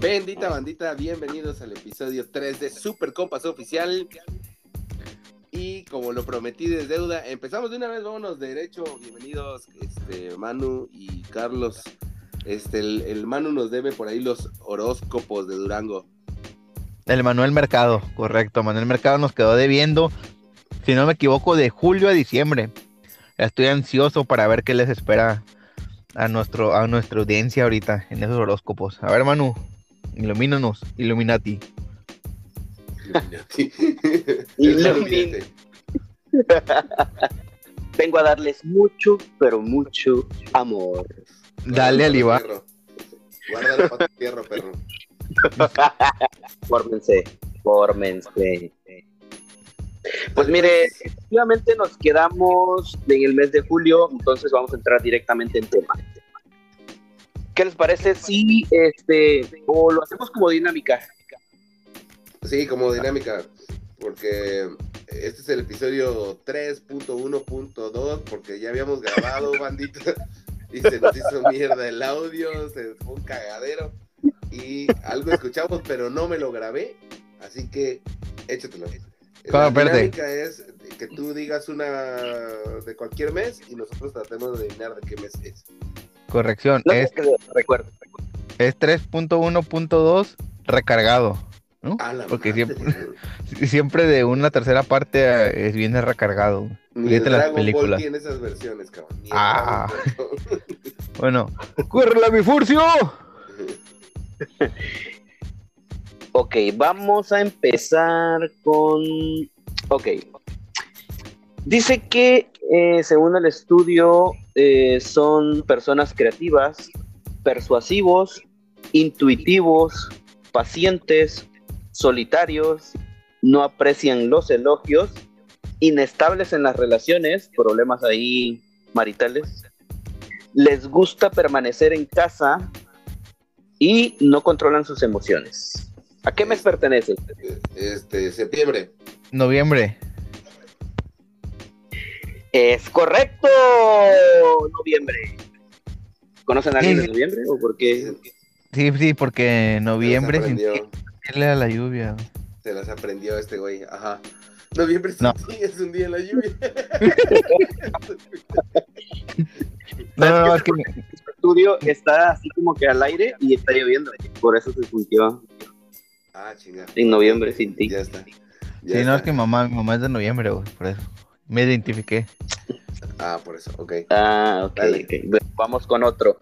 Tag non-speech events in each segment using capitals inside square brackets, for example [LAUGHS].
Bendita bandita, bienvenidos al episodio 3 de Super Compas Oficial. Y como lo prometí de deuda, empezamos de una vez, vámonos derecho. Bienvenidos, este, Manu y Carlos. Este, el, el Manu nos debe por ahí los horóscopos de Durango. El Manuel Mercado, correcto. Manuel Mercado nos quedó debiendo, si no me equivoco, de julio a diciembre. Estoy ansioso para ver qué les espera a, nuestro, a nuestra audiencia ahorita en esos horóscopos. A ver, Manu, ilumínanos, [LAUGHS] Illuminati. Illuminati. Vengo a darles mucho, pero mucho amor. Dale, Aliba. Guárdalo para tu tierra, perro. [LAUGHS] Fórmense, fórmense. Pues mire, efectivamente nos quedamos en el mes de julio, entonces vamos a entrar directamente en tema. ¿Qué les parece si este o lo hacemos como dinámica? Sí, como dinámica, porque este es el episodio 3.1.2, porque ya habíamos grabado, [LAUGHS] bandita, y se nos hizo mierda el audio, se fue un cagadero, y algo escuchamos, pero no me lo grabé, así que échatelo. La dinámica es que tú digas una de cualquier mes y nosotros tratemos de adivinar de qué mes es. Corrección, No, es, que- recuerdo. es 3.1.2 recargado. ¿no? Porque madre, siempre, [LAUGHS] siempre de una tercera parte eh, es viene recargado. Ni el las Dragon Ball películas. tiene esas versiones, cabrón. Ah. [LAUGHS] Bueno, ¡corre la bifurcio! [LAUGHS] Ok, vamos a empezar con. Ok. Dice que, eh, según el estudio, eh, son personas creativas, persuasivos, intuitivos, pacientes, solitarios, no aprecian los elogios, inestables en las relaciones, problemas ahí maritales, les gusta permanecer en casa y no controlan sus emociones. ¿A qué mes pertenece? Este, septiembre. Noviembre. Es correcto. Noviembre. ¿Conocen a alguien de noviembre o por qué? Sí, sí, porque noviembre sin irle a la lluvia. se las aprendió este güey, ajá. Noviembre No. sí es un día en la lluvia. [LAUGHS] No, no, no, es que El estudio está así como que al aire y está lloviendo. Por eso se sintió ah, chinga. en noviembre sin ti. Ya está. Ya Sí, no, es que mamá, mi mamá es de noviembre, güey, por eso. Me identifiqué. Ah, por eso, ok. Ah, ok. Dale. ok. Bueno, Vamos con otro.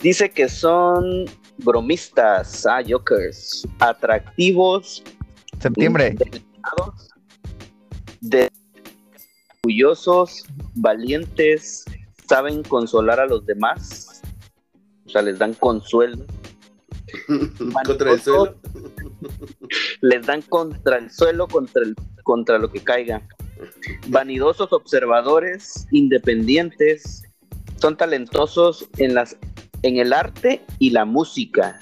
Dice que son bromistas, ah, jokers, atractivos, Septiembre. de- orgullosos, valientes, saben consolar a los demás, o sea, les dan consuelo, [LAUGHS] Contra el suelo. les dan contra el suelo, contra, el, contra lo que caiga. Vanidosos observadores, independientes, son talentosos en, las, en el arte y la música.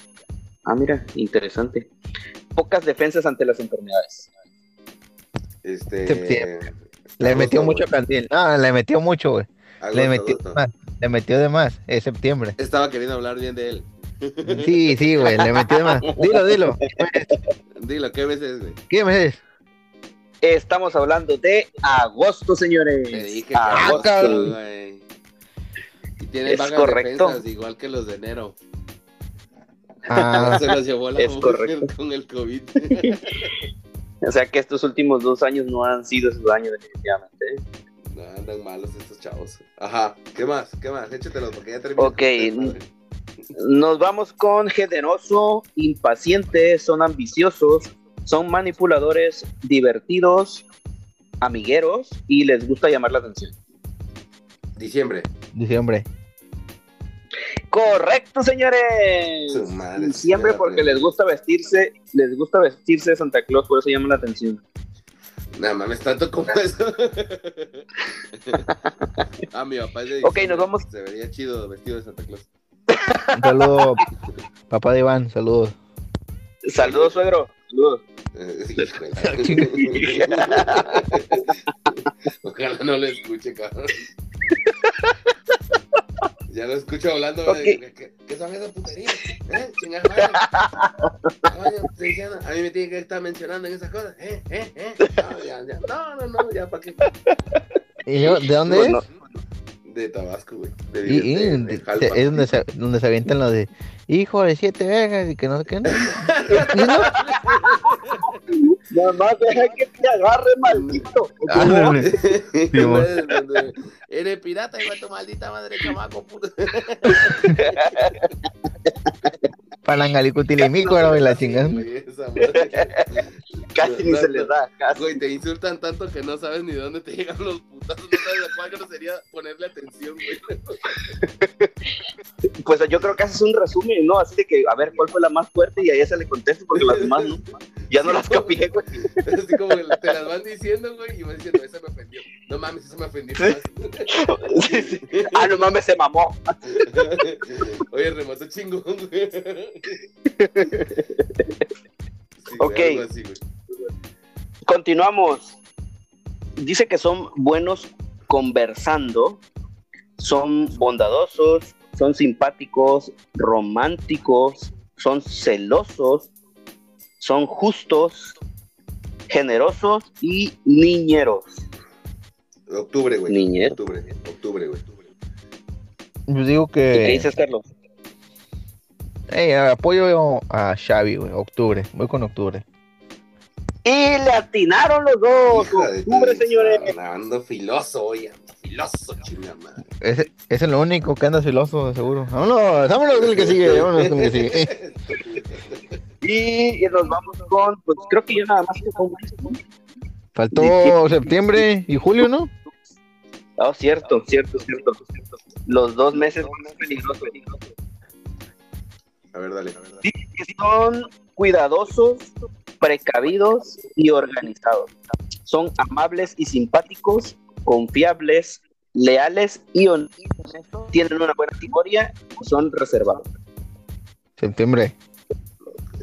Ah, mira, interesante. Pocas defensas ante las enfermedades. Este. Septiembre. Le metió mucho cantil. No, le metió mucho, güey. Le metió agosto. de más. Le metió de más. Es septiembre. Estaba queriendo hablar bien de él. Sí, sí, güey, le metió de más. Dilo, dilo. Dilo, ¿qué veces, güey? ¿Qué me dices? Estamos hablando de agosto, señores. Te dije agosto. güey. Y tienen Es correcto. defensas, igual que los de enero. Ah, [LAUGHS] Se los llevó la Es mujer correcto. [LAUGHS] con el COVID. [LAUGHS] O sea que estos últimos dos años no han sido su año definitivamente. no, andan malos estos chavos. Ajá, ¿qué más? ¿Qué más? Échatelos porque ya terminé. Ok. Nos vamos con generoso, impaciente, son ambiciosos, son manipuladores, divertidos, amigueros y les gusta llamar la atención. Diciembre. diciembre. Correcto, señores. Su madre, Diciembre porque les gusta vestirse, les gusta vestirse de Santa Claus, por eso llama la atención. Nada mames, tanto como [LAUGHS] eso. [LAUGHS] ah, mi papá es de Ok, nos vamos. Se vería chido vestido de Santa Claus. Un saludo, papá de Iván, saludos. Saludos, suegro. Saludos. [LAUGHS] Ojalá no lo escuche, cabrón. Ya lo escucho hablando. Ok. de- ¿Qué, qué son esas puterías? ¿Eh? Madre. Coño, estoy diciendo, a mí me tiene que estar mencionando en esas cosas. ¿Eh? ¿Eh? ¿Eh? No, ya, ya. No, no, no, ya, ¿para qué? ¿Y yo, ¿De dónde Bueno, es? De Tabasco, güey. De, Y, de- y de- de- de Jalpa. es donde se, donde se avientan lo de hijo de siete vegas y que no sé qué. [LAUGHS] Nada más deja que te agarre, maldito. Simón. Eres pirata, igual tu maldita madre, chamaco, puto. Palangalicutilimícuaro y la chingada. Casi ni se les da. Casi. Güey, te insultan tanto que no sabes ni dónde te llegan los putazos. No sabes a cuál grosería ponerle atención, güey. [LAUGHS] Pues yo creo que haces un resumen, ¿no? Así de que, a ver, ¿cuál fue la más fuerte? Y a esa le contesto porque las demás no. Ya no las copié, güey. Así como que te las van diciendo, güey, y vas diciendo, esa me ofendió. No mames, esa me ofendió más. [LAUGHS] Sí, sí. Ah, no mames, se mamó. [LAUGHS] Oye, remató chingón, güey. Sí, Ok. güey. Continuamos. Dice que son buenos conversando, son bondadosos, son simpáticos, románticos, son celosos, son justos, generosos y niñeros. Octubre, güey. Niñero. Octubre, octubre, güey. Yo digo ¿Y ¿Qué que dices, Carlos? Ey, apoyo a Xavi, güey. Octubre. Voy con octubre. Y le atinaron los dos. Octubre, señores. Ando filoso, ando filoso, chingada madre. Ese, ese es lo único que anda celoso, de seguro. Vámonos, vámonos con el que sigue. Vámonos con el que sigue. [LAUGHS] Y, y nos vamos con, pues creo que yo nada más que con Faltó septiembre y julio, ¿no? Oh, cierto, cierto, cierto. Los dos meses más peligrosos. A ver, dale, a ver, dale. Que son cuidadosos, precavidos y organizados. Son amables y simpáticos, confiables, leales y honestos. Tienen una buena y son reservados. Septiembre.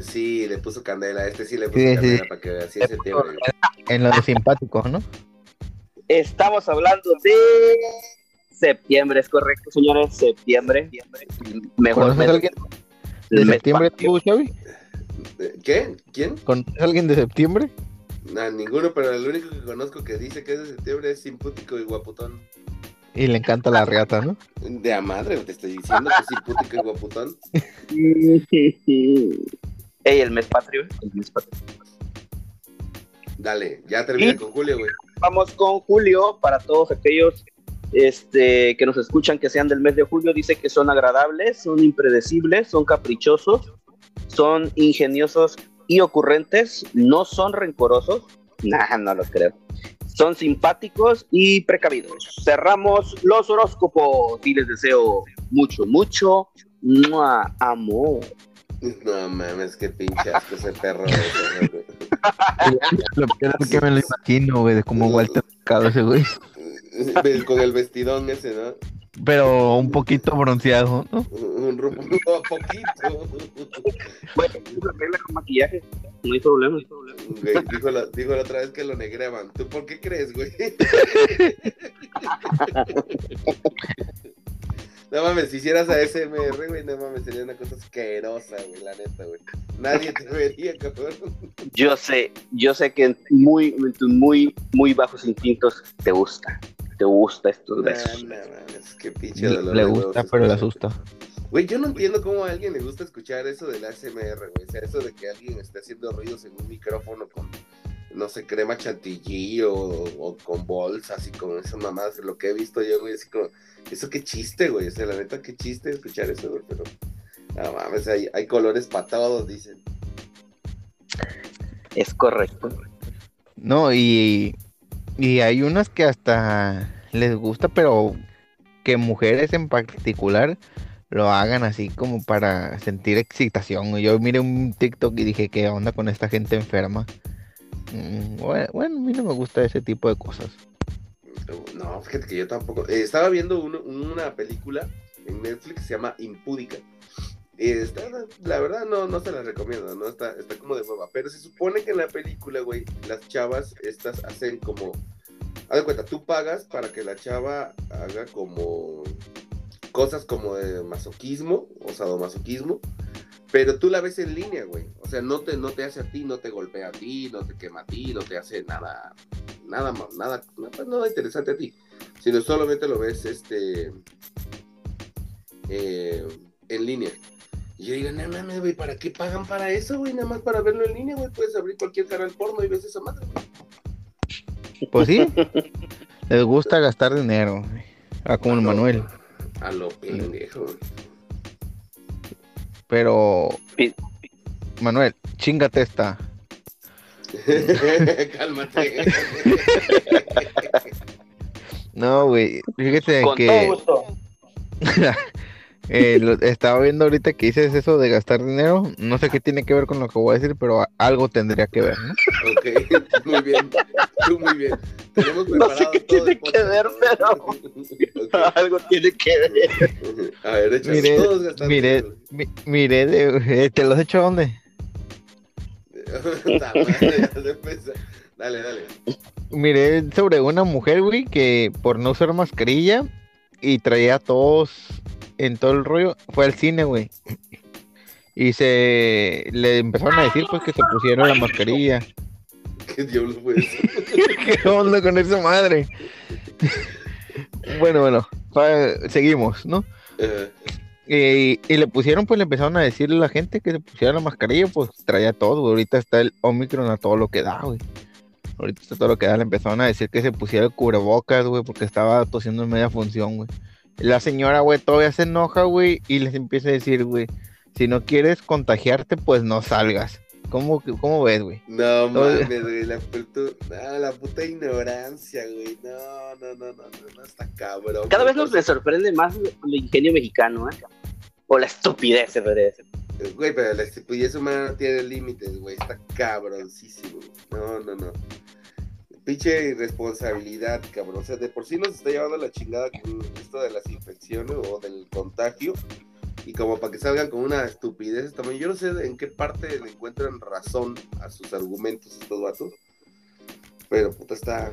Sí, le puso candela. Este sí le puso Sí, candela sí. para que así septiembre. En lo de simpáticos, ¿no? Estamos hablando de septiembre, es correcto, señores. Septiembre. Mejor ¿Conoces mes a alguien de del mes septiembre tú, Xavi? Eh, ¿Qué? ¿Quién? ¿Conoces a alguien de septiembre? Nah, ninguno, pero el único que conozco que dice que es de septiembre es simpútico y guaputón. Y le encanta la riata, ¿no? De a madre, te estoy diciendo que es simpútico y guaputón. Ey, el mes patrio. El mes patrio. Dale, ya termina Y- con Julio, güey. Vamos con Julio para todos aquellos este, que nos escuchan que sean del mes de julio. Dice que son agradables, son impredecibles, son caprichosos, son ingeniosos y ocurrentes, no son rencorosos. [LAUGHS] Nah, no lo creo. Son simpáticos y precavidos. Cerramos los horóscopos y les deseo mucho, mucho ¡mua! amor. No mames, qué pinche asco ese perro. Lo peor es que me lo imagino, güey, de como Walter Mercado ese güey. Con el vestidón ese, ¿no? Pero un poquito bronceado, ¿no? Un rumbo a poquito. Bueno, con maquillaje, no hay problema. No hay problema. Güey, dijo, la, dijo la otra vez que lo negreaban. ¿Tú por qué crees, güey? [LAUGHS] No mames, si hicieras ASMR, güey, no mames, sería una cosa asquerosa, güey, la neta, güey. Nadie te vería, cabrón. Yo sé, yo sé que en muy, en tus muy, muy bajos instintos te gusta. Te gusta estos No, besos. no mames, qué pinche Le, dolor le de huevos gusta, pero le asusta. Güey, yo no entiendo cómo a alguien le gusta escuchar eso del ASMR, güey. O sea, eso de que alguien esté haciendo ruidos en un micrófono con, no sé, crema chantilly o, o con bolsas y con esas mamadas. Lo que he visto yo, güey, así como, eso qué chiste, güey. O sea, la neta, qué chiste escuchar eso, güey. Pero, no mames, hay, hay colores para todos, dicen. Es correcto. No, y, y hay unas que hasta les gusta, pero que mujeres en particular lo hagan así como para sentir excitación. Yo miré un TikTok y dije, ¿qué onda con esta gente enferma? Mm, Bueno, a mí no me gusta ese tipo de cosas. No, fíjate que yo tampoco. eh, estaba viendo una película en Netflix que se llama Impúdica. La verdad no, no se la recomiendo, ¿no? Está, está como de hueva. Pero se supone que en la película, güey, las chavas estas hacen como. Haz de cuenta, tú pagas para que la chava haga como cosas como de masoquismo o sadomasoquismo, pero tú la ves en línea, güey. O sea, no te, no te hace a ti, no te golpea a ti, no te quema a ti, no te hace nada, nada, nada, nada, nada interesante a ti, sino solamente lo ves este eh, en línea. Y yo digo, no mames, güey, ¿para qué pagan para eso, güey? Nada más para verlo en línea, güey. Puedes abrir cualquier canal porno y ves esa madre, Pues sí. [LAUGHS] Les gusta gastar dinero. Ah, como el Manuel. A lo pendejo. Pero. Manuel, chingate esta. [LAUGHS] [LAUGHS] Cálmate. no, güey. Fíjate Con que. todo gusto. Eh, lo- estaba viendo ahorita que dices eso de gastar dinero. No sé qué tiene que ver con lo que voy a decir, pero a- algo tendría que ver, ¿no? ok, [LAUGHS] muy bien. Tú muy bien. Tenemos No sé qué todo tiene que ver. [LAUGHS] Ok. [LAUGHS] Algo tiene que ver. A ver, échale. Miré, Todos gastando miré, dinero. mi- miré de. eh, ¿Te lo has hecho a dónde? Dale, dale. Miré sobre una mujer, güey, que por no usar mascarilla y traía a todos en todo el rollo, fue al cine, güey. Y se le empezaron a decir pues que se pusieron la mascarilla. [LAUGHS] ¿Qué diablos fue eso? [LAUGHS] ¿Qué onda con esa madre? bueno, bueno, seguimos, ¿no? Eh, y le pusieron, pues le empezaron a decirle a la gente que se pusiera la mascarilla, pues traía todo, güey. Ahorita está el Omicron a todo lo que da, güey. Ahorita está todo lo que da. Le empezaron a decir que se pusiera el cubrebocas, güey, porque estaba tosiendo en media función, güey. La señora, güey, todavía se enoja, güey, y les empieza a decir, güey, si no quieres contagiarte, pues no salgas. ¿Cómo, cómo ves, güey? No mames, güey, la, puta- ah, la puta ignorancia, güey. No, no, no, no, no, no, está cabrón. Cada vez nos sorprende más el ingenio mexicano, ¿eh? O la estupidez, se podría decir. Güey, pero la estupidez humana no tiene límites, güey. Está cabroncísimo. No, no, no. Pinche irresponsabilidad, cabrón. O sea, de por sí nos está llevando la chingada con esto de las infecciones o del contagio. Y como para que salgan con una estupidez también. Yo no sé en qué parte le encuentran razón a sus argumentos estos vatos. Pero puta, está,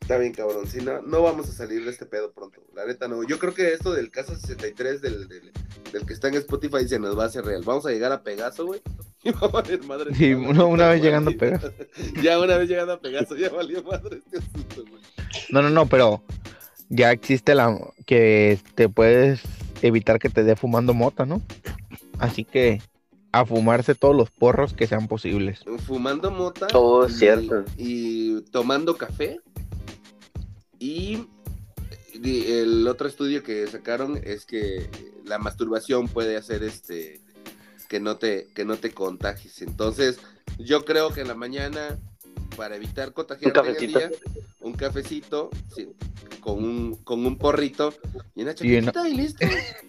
está bien cabrón. Si no, no vamos a salir de este pedo pronto. La neta no. Yo creo que esto del caso 63 del, del, del que está en Spotify se nos va a hacer real. Vamos a llegar a Pegaso, güey. [LAUGHS] Y va a valer madre. Sí, una- una vez llegando a. Pegaso. [LAUGHS] ya una vez llegando a Pegaso, ya valió madre este asunto, güey. No, no, no, pero ya existe la que te puedes evitar que te dé fumando mota, ¿no? Así que a fumarse todos los porros que sean posibles. Fumando mota. Oh, y- cierto. Y tomando café. Y y el otro estudio que sacaron es que la masturbación puede hacer este que no te que no te contagies. Entonces, yo creo que en la mañana para evitar contagiarte en el cafecito. día, un cafecito sí, con un con un porrito y una Y chaquetita y listo. [LAUGHS]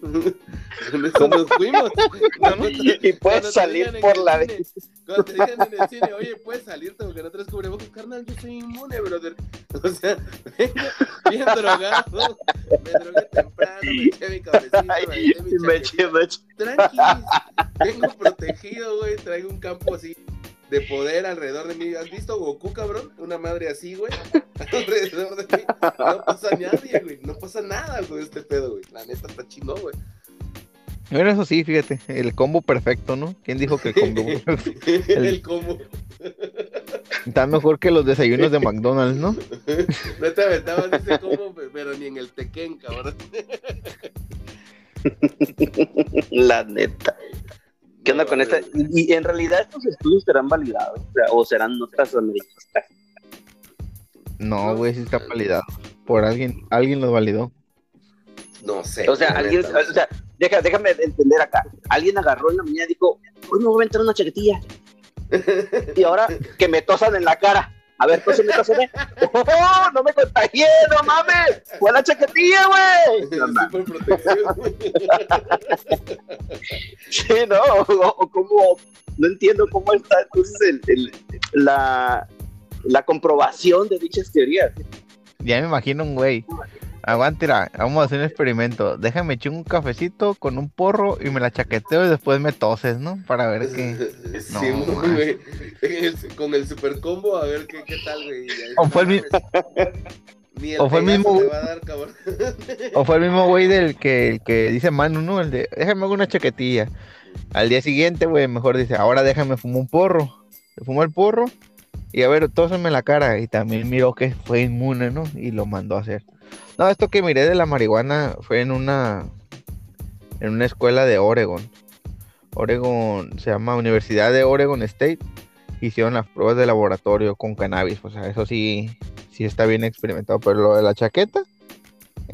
con eso nos fuimos. [LAUGHS] Cuando Y puedes salir por la cine, Cuando te digan en el cine, oye, puedes salirte porque no traes cubrebocas, carnal, yo soy inmune, brother. [LAUGHS] O sea, vengo bien drogado, me drogué temprano, me eché mi cafecito, me eché mi chaquetita. Tranquis, vengo protegido, güey, traigo un campo así de poder alrededor de mí. ¿Has visto Goku, cabrón? Una madre así, güey, [LAUGHS] alrededor de mí. No pasa nadie, güey, no pasa nada con este pedo, güey. La neta está chingón, güey. Pero eso sí, fíjate, el combo perfecto, ¿no? ¿Quién dijo que el combo [LAUGHS] El combo. está mejor que los desayunos de McDonald's, ¿no? [LAUGHS] No te aventabas ese combo, pero ni en el Tekken, cabrón. La neta. ¿Qué onda No, con esta? Y, y en realidad estos estudios serán validados, o, sea, o serán notas americanas. No, güey, sí está validado. Por alguien, alguien lo validó. No sé. O sea, alguien, o sea, deja- déjame entender acá. Alguien agarró en la mañana y dijo, hoy me voy a aventar una chaquetilla. [LAUGHS] Y ahora que me tosan en la cara. A ver, tóseme, tóseme. ¡Oh, no me contagié, no mames! ¡Fue la chaquetilla, güey! [LAUGHS] Sí, no, o, o cómo, no entiendo cómo está entonces el, el- la, la comprobación de dichas teorías. Ya me imagino un güey. Aguantera, vamos a hacer un experimento. Déjame echar un cafecito con un porro y me la chaqueteo y después me toses, ¿no? Para ver qué. Sí, No, güey. Con el super combo, a ver qué, qué tal, güey. O fue el mi- Ni el O fue el mismo- te va a dar, cabrón. [LAUGHS] O fue el mismo güey del que, el que dice Manu, ¿no? El de, déjame una chaquetilla. Al día siguiente, güey, mejor dice, ahora déjame fumar un porro. Se fumó el porro y a ver, tósenme la cara. Y también miró que fue inmune, ¿no? Y lo mandó a hacer. No, esto que miré de la marihuana fue en una, en una escuela de Oregon. Oregon, se llama Universidad de Oregon State. Hicieron las pruebas de laboratorio con cannabis. O sea, eso sí, sí está bien experimentado. Pero lo de la chaqueta,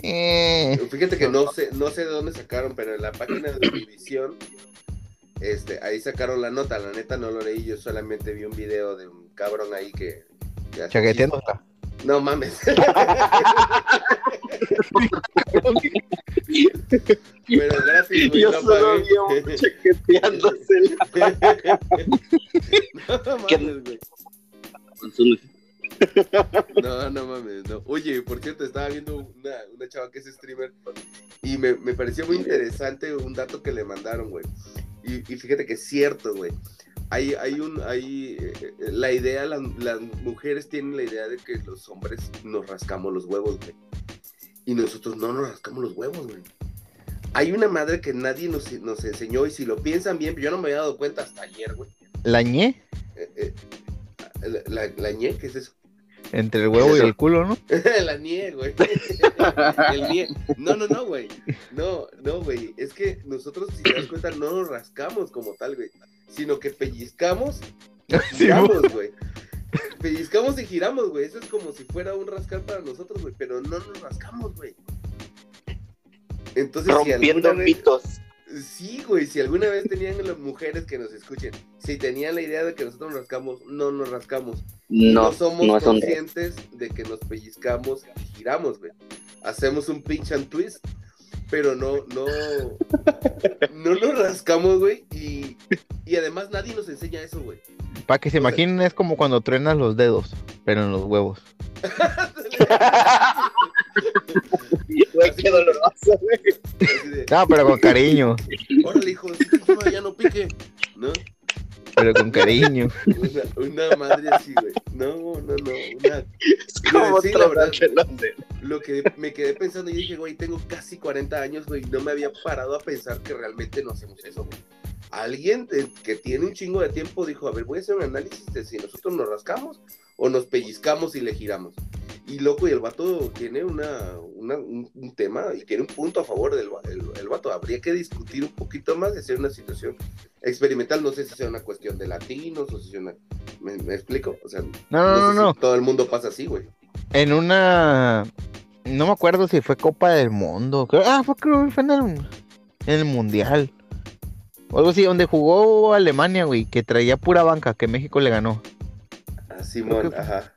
eh, Fíjate que no sé, no sé de dónde sacaron, pero en la página de División, este, ahí sacaron la nota. La neta no lo leí, yo solamente vi un video de un cabrón ahí que. chistes. No mames. [LAUGHS] pero güey, Yo no solo vi a un chaqueteándose. [LAUGHS] No mames, güey. No, no mames, no. Oye, por cierto, estaba viendo una, una chava que es streamer y me, me pareció muy interesante un dato que le mandaron, güey. Y, y fíjate que es cierto, güey. Hay, hay un, hay, eh, la idea, las, las mujeres tienen la idea de que los hombres nos rascamos los huevos, güey. Y nosotros no nos rascamos los huevos, güey. Hay una madre que nadie nos, nos enseñó y si lo piensan bien, yo no me había dado cuenta hasta ayer, güey. La ñe Eh, eh, la, la, la ñe, ¿qué es eso? Entre el huevo y el culo, ¿no? [LAUGHS] la nie, güey. [LAUGHS] El nie. No, no, no, güey. No, no, güey. Es que nosotros, si te das cuenta, no nos rascamos como tal, güey. Sino que pellizcamos y [LAUGHS] giramos, güey. Pellizcamos y giramos, güey. Eso es como si fuera un rascar para nosotros, güey. Pero no nos rascamos, güey. Entonces, si Rompiendo alguna vez- mitos. Sí, güey, si alguna vez tenían las mujeres que nos escuchen, si tenían la idea de que nosotros nos rascamos, no nos rascamos. No, no somos no son de. conscientes de que nos pellizcamos y giramos, güey. Hacemos un pinch and twist, pero no, no, [LAUGHS] no nos rascamos, güey. Y, y además nadie nos enseña eso, güey. Para que se O sea- imaginen, es como cuando truenas los dedos, pero en los huevos. [LAUGHS] [LAUGHS] [LAUGHS] Güey, qué doloroso, güey. No, pero con cariño, órale, hijo, madre, ya no pique, ¿no? pero con cariño. Una, una madre así, güey. No, no, no, una Es como Sí, la verdad. Lo que me quedé pensando y dije, güey, tengo casi 40 años, güey, no me había parado a pensar que realmente no hacemos eso, güey. Alguien de- que tiene un chingo de tiempo dijo, a ver, voy a hacer un análisis de si nosotros nos rascamos o nos pellizcamos y le giramos. Y loco, y el vato tiene una, una- un, un tema y tiene un punto a favor del el, el vato. Habría que discutir un poquito más y hacer una situación experimental. No sé si sea una cuestión de latinos o si sea una... ¿Me, me explico? O sea, No, no, no, sé si no. todo el mundo pasa así, güey. En una. No me acuerdo si fue Copa del Mundo. creo- Ah, fue, creo que fue en el, en el Mundial. O algo así, donde jugó Alemania, güey, que traía pura banca, que México le ganó. Ah, Simón, que- ajá.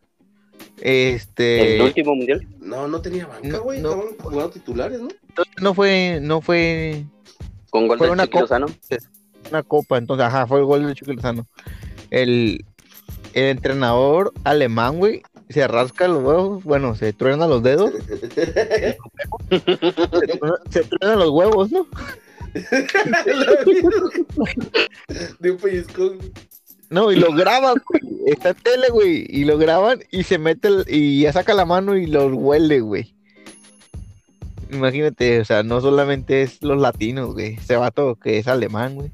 Este. El último mundial. No, no tenía banca, güey. no. Estaban jugando titulares, ¿no? No fue, no fue Con gol Fue de una Chiqui Lozano. una copa, entonces, ajá, fue el gol de Chucky Lozano. El, el entrenador alemán, güey, se rasca los huevos, bueno, se truena los dedos, se [LAUGHS] truena, se truena los huevos, ¿no? de un pellizcón. No, y lo graban, güey. Está en tele, güey. Y lo graban y se mete el- y ya saca la mano y los huele, güey. Imagínate, o sea, no solamente es los latinos, güey. Ese vato que es alemán, güey.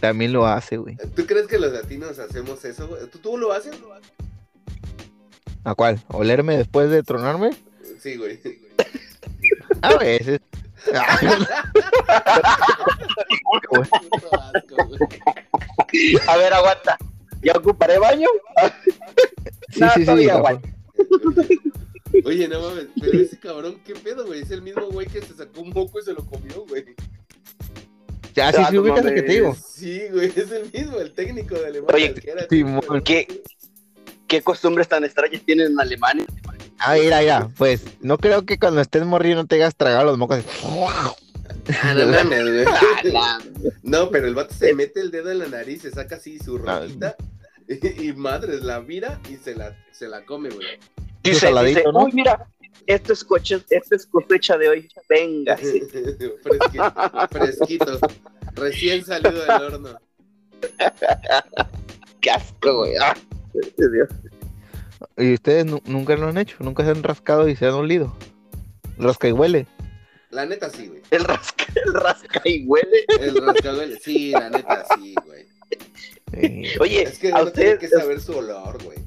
También lo hace, güey. ¿Tú crees que los latinos hacemos eso? güey? ¿Tú, tú lo haces? ¿A cuál? ¿Olerme después de tronarme? Sí, güey. A veces. [LAUGHS] A ver, aguanta. ¿Ya ocuparé baño? Sí, No, sí, sí. aguanta. Oye, no mames, pero ese cabrón, ¿qué pedo, güey? Es el mismo güey que se sacó un moco y se lo comió, güey. Ya, sí, Ah, sí, ubicas el que te digo. Sí, güey, es el mismo, el técnico de Alemania. Oye, que era Simón. ¿Qué? ¿Qué costumbres tan extrañas tienen en Alemania? Ah, mira, mira. Pues no creo que cuando estés morrido no te hagas tragar los mocos. Ah, no [LAUGHS] mames, güey. [LAUGHS] la- No, pero el vato se mete el dedo en la nariz, se saca así su Ah. rojita y, y madres la mira y se la, se la come, güey. Dice, saladito, dice, ¿no? uy, mira, esto es, coche, esto es cosecha de hoy. Venga. [LAUGHS] sí. fresquito, fresquito, recién salido del horno. Qué asco, güey. Ah, Dios. ¿Y ustedes nu- nunca lo han hecho? ¿Nunca se han rascado y se han olido? Rasca y huele. La neta sí, güey. El rasca, el rasca y huele. El rascahuele. Sí, la neta sí, güey. Sí. Oye, Es que a uno tiene ustedes, que saber su olor, güey.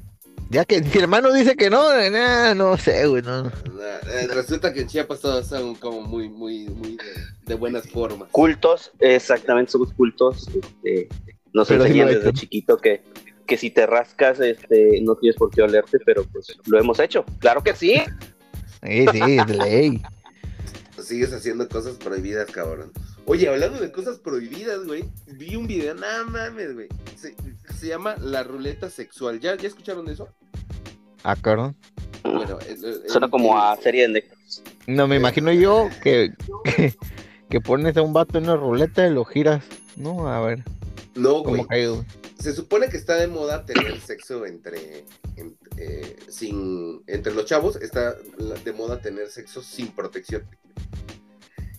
Ya que mi hermano dice que no, nah, no sé, güey, no. Nah, eh, Resulta que en Chiapas todos son como muy, muy, muy de, de buenas formas. cultos, exactamente, somos cultos. Este, nos enseñan desde chiquito que, que si te rascas, este, no tienes por qué olerte, pero pues lo hemos hecho. Claro que sí. Sí, sí, es de ley. Sigues haciendo cosas prohibidas, cabrón. Oye, hablando de cosas prohibidas, güey, vi un video, nada mames, güey. Se, se llama La Ruleta Sexual. ¿Ya, ¿Ya escucharon de eso? Ah, cabrón. Bueno, el- el- Suena el- como a serie de Netflix. No, me imagino yo que, que, que pones a un vato en una ruleta y lo giras. No, a ver, No, güey. Se supone que está de moda tener sexo entre, en- eh, sin, entre los chavos, está de moda tener sexo sin protección.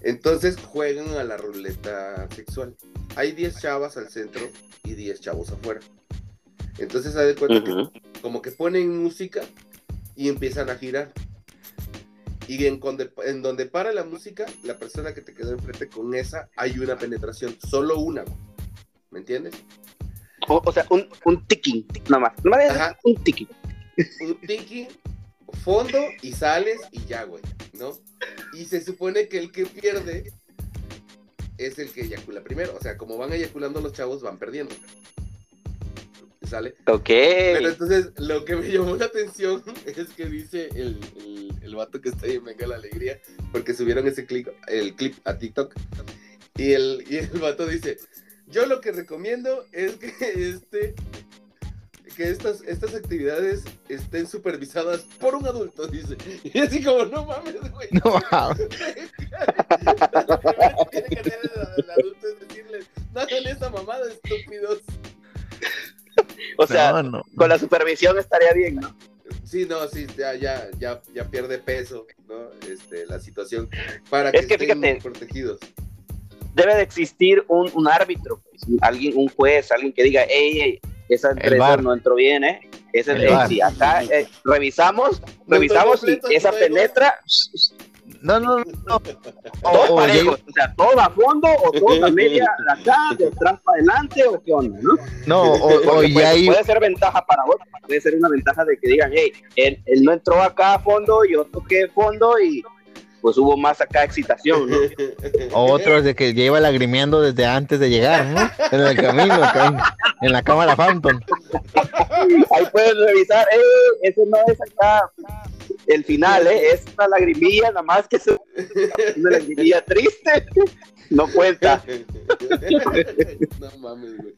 Entonces juegan a la ruleta sexual. Hay 10 chavas al centro y 10 chavos afuera. Entonces se de cuenta que como que ponen música y empiezan a girar. Y en, conde- en donde para la música, la persona que te quedó enfrente con esa, hay una penetración, solo una. ¿Me entiendes? O, o sea, un, un ticking, nada más. Nada más Ajá. un ticking. un tiki, fondo y sales y ya, güey, ¿no? Y se supone que el que pierde es el que eyacula primero. O sea, como van eyaculando los chavos, van perdiendo. ¿Sale? Ok. Pero entonces, lo que me llamó la atención [LAUGHS] es que dice el, el, el vato que está ahí en Venga la Alegría, porque subieron ese clip, el clip a TikTok, y el, y el vato dice, yo lo que recomiendo es que este que estas, estas actividades estén supervisadas por un adulto, dice. Y así como, no mames, güey. No, ah, Lo primero que tiene que hacer el, el adulto es decirles, no hagan esa mamada, estúpidos. o sea, no, no. con la supervisión estaría bien, ¿no? Sí, no, sí, ya, ya, ya, ya pierde peso, ¿no? Este, la situación para que, Es que estén fíjate. protegidos. Debe de existir un, un árbitro, pues, alguien, un juez, alguien que diga, hey, hey, esa empresa no entró bien, ¿eh? Esa, eh, si acá eh, revisamos, No revisamos estoy y esa no penetra, No, no, no. todo parejo, o sea, todo a fondo o todo a media de acá, de atrás para adelante o qué onda, ¿no? no, o, o ya puede, hay. puede ser ventaja para otro, puede ser una ventaja de que digan, hey, él, él no entró acá a fondo, yo toqué fondo y pues hubo más acá excitación, ¿no? [LAUGHS] Otros de que lleva lagrimeando desde antes de llegar, ¿no? En el camino, en, en la cámara Phantom. Ahí puedes revisar, eh, ese no es acá el final, eh, es una lagrimilla, nada más que es una lagrimilla triste, no cuenta. [LAUGHS] no mames, güey.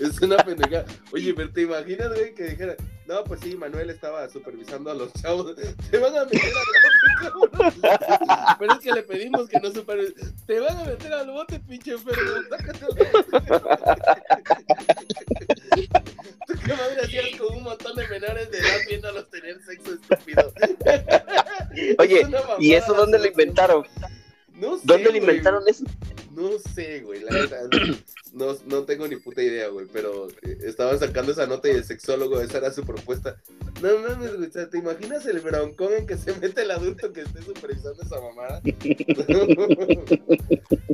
Es una pendejada. Oye, pero te imaginas, güey, que dijera, no, pues sí, Manuel estaba supervisando a los chavos. Te van a meter al bote, cabrón. Pero es que le pedimos que no supervise. Te van a meter al bote, pinche enfermo. ¿Tú qué madre hacías con un montón de menores de edad viéndolos tener sexo estúpido? Oye, Es ¿y eso dónde lo inventaron? No sé, ¿Dónde lo inventaron eso? No sé, güey, la neta. No, no tengo ni puta idea, güey, pero eh, estaban sacando esa nota y el sexólogo, esa era su propuesta. No mames, güey, o sea, ¿te imaginas el broncón en que se mete el adulto que esté supervisando esa mamada?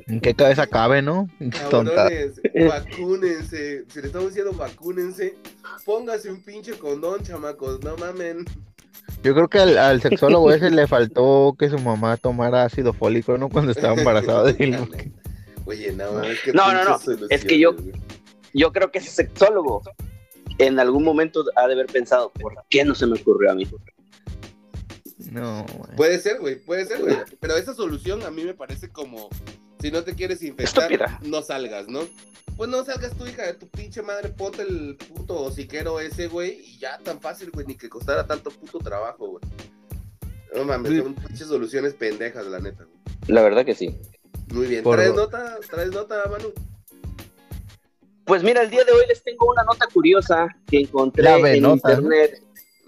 ¿En qué cabeza cabe, no? Cabrones, vacúnense. Si le estamos diciendo vacúnense, póngase un pinche condón, chamacos, no mamen. Yo creo que al, al sexólogo ese le [LAUGHS] faltó que su mamá tomara ácido fólico, ¿no? Cuando [LAUGHS] estaba embarazada de él. Oye, no, es que No, no, no, es que yo-. Yo creo que ese sexólogo en algún momento ha de haber pensado, ¿por qué no se me ocurrió a mí? No, güey. Puede ser, güey, puede ser, güey. Pero esa solución a mí me parece como, si no te quieres infectar, Estúpida. no salgas, ¿no? Pues no salgas tú, hija de tu pinche madre, ponte el puto hociquero ese, güey, y ya tan fácil, güey, ni que costara tanto puto trabajo, güey. No mames, Sí. son pinches soluciones pendejas, la neta. güey. La verdad que sí. Muy bien. Por ¿Traes nota? ¿Traes nota, Manu? Pues mira, el día de hoy les tengo una nota curiosa que encontré La en venota, ¿no? internet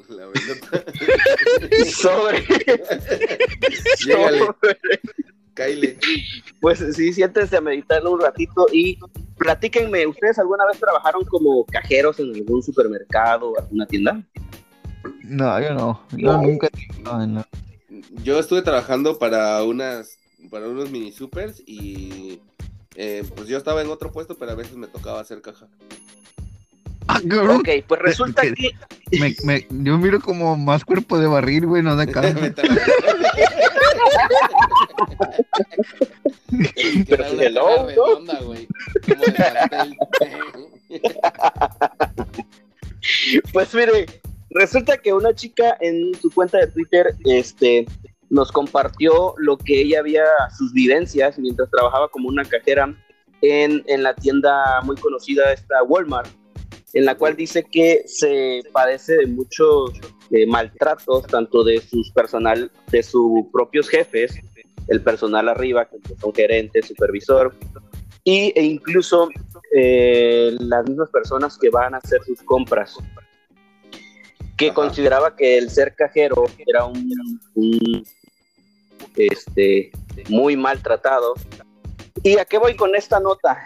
La nota. [LAUGHS] sobre, [LAUGHS] sobre- Kyle. Pues sí, siéntense a meditarlo un ratito y platíquenme, ¿ustedes alguna vez trabajaron como cajeros en algún supermercado o alguna tienda? No, yo no. Yo nunca. No, no. Yo estuve trabajando para unas, para unos mini supers y eh, pues yo estaba en otro puesto, pero a veces me tocaba hacer caja. Ah. Ok, pues resulta [LAUGHS] Que- que Me, me- yo miro como más cuerpo de barril, güey, no de [LAUGHS] carne. Pero si una hello, caja ¿no? redonda, güey. Como de pastel. Pues mire, resulta que una chica en su cuenta de Twitter este, nos compartió lo que ella había, sus vivencias mientras trabajaba como una cajera en, en la tienda muy conocida, esta Walmart, en la cual dice que se padece de muchos eh, maltratos, tanto de sus personal, de sus propios jefes, el personal arriba, que son gerente, supervisor, y, e incluso eh, las mismas personas que van a hacer sus compras, que Ajá. consideraba que el ser cajero era un, un, este, muy maltratado. ¿Y a qué voy con esta nota?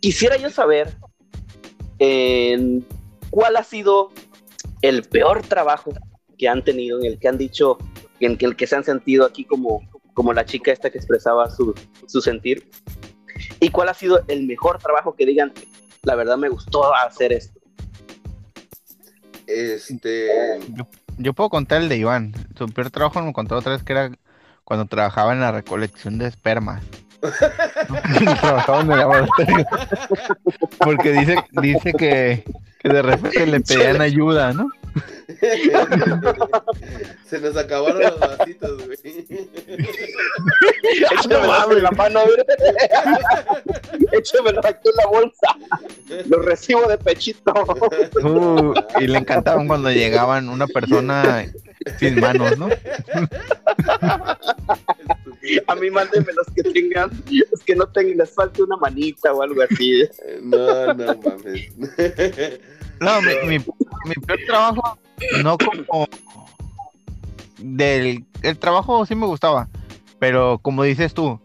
Quisiera yo saber en cuál ha sido el peor trabajo que han tenido, en el que han dicho, en el que se han sentido aquí como, como la chica esta que expresaba su, su sentir. ¿Y cuál ha sido el mejor trabajo que digan, la verdad me gustó hacer esto? Este. Yo, yo puedo contar el de Iván. Su peor trabajo me contó otra vez que era cuando trabajaba en la recolección de espermas. [LAUGHS] en. [LAUGHS] Porque dice, dice que, que de repente le pedían ayuda, ¿no? [LAUGHS] Se nos acabaron los vasitos, güey. Échamelo aquí en la mano, échamelo aquí en la bolsa. Lo recibo de pechito. Uh, y le encantaban cuando llegaban una persona sin manos, ¿no? [LAUGHS] A mí mándenme los que tengan, los que no tengan, les falte una manita o algo así. No, no mames. [LAUGHS] No, mi, mi, mi peor trabajo, no como del el trabajo sí me gustaba, pero como dices tú,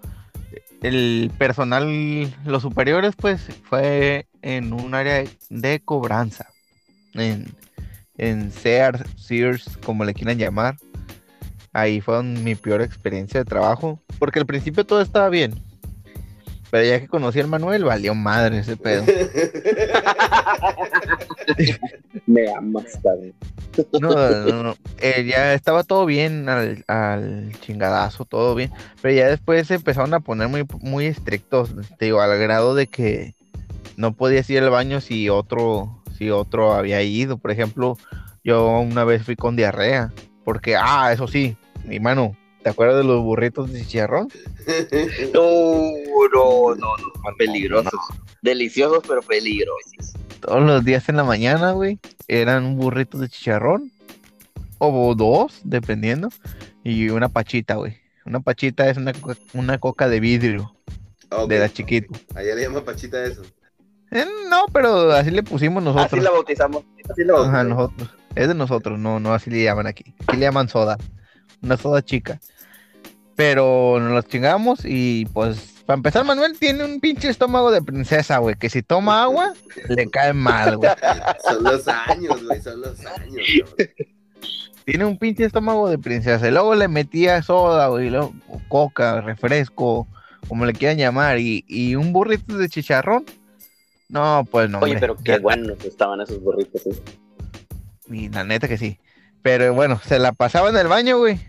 el personal, los superiores, pues fue en un área de cobranza, en, en Sears, Sears, como le quieran llamar. Ahí fue mi peor experiencia de trabajo, porque al principio todo estaba bien, pero ya que conocí al Manuel, valió madre ese pedo. [LAUGHS] Me amas, también. No, no, no. Eh, ya estaba todo bien al, al chingadazo, todo bien. Pero ya después se empezaron a poner muy, muy estrictos, te digo, al grado de que no podías ir al baño si otro, si otro había ido. Por ejemplo, yo una vez fui con diarrea, porque, ah, eso sí, mi mano, ¿te acuerdas de los burritos de chicharrón? [LAUGHS] No, no, no, no, peligrosos. Deliciosos, pero peligrosos. Todos los días en la mañana, güey, eran burritos de chicharrón, o dos, dependiendo, y una pachita, güey. Una pachita es una, coca- una coca de vidrio, de la chiquita. Allá le llama Pachita eso. Eh, no, pero así le pusimos Así nosotros. la bautizamos. Así la Ajá, bautizamos. nosotros. Es de nosotros, no, no así le llaman aquí. Aquí le llaman soda. Una soda chica. Pero nos las chingamos y pues, para empezar, Manuel tiene un pinche estómago de princesa, güey, que si toma agua, le cae mal, güey. [LAUGHS] Son los años, güey, son los años. Tiene un pinche estómago de princesa. Y luego le metía soda, güey, luego coca, refresco, como le quieran llamar, y, y un burrito de chicharrón. No, pues no. Oye, hombre. pero qué buenos estaban esos burritos. ¿eh? Y la neta que sí. Pero bueno, se la pasaba en el baño, güey.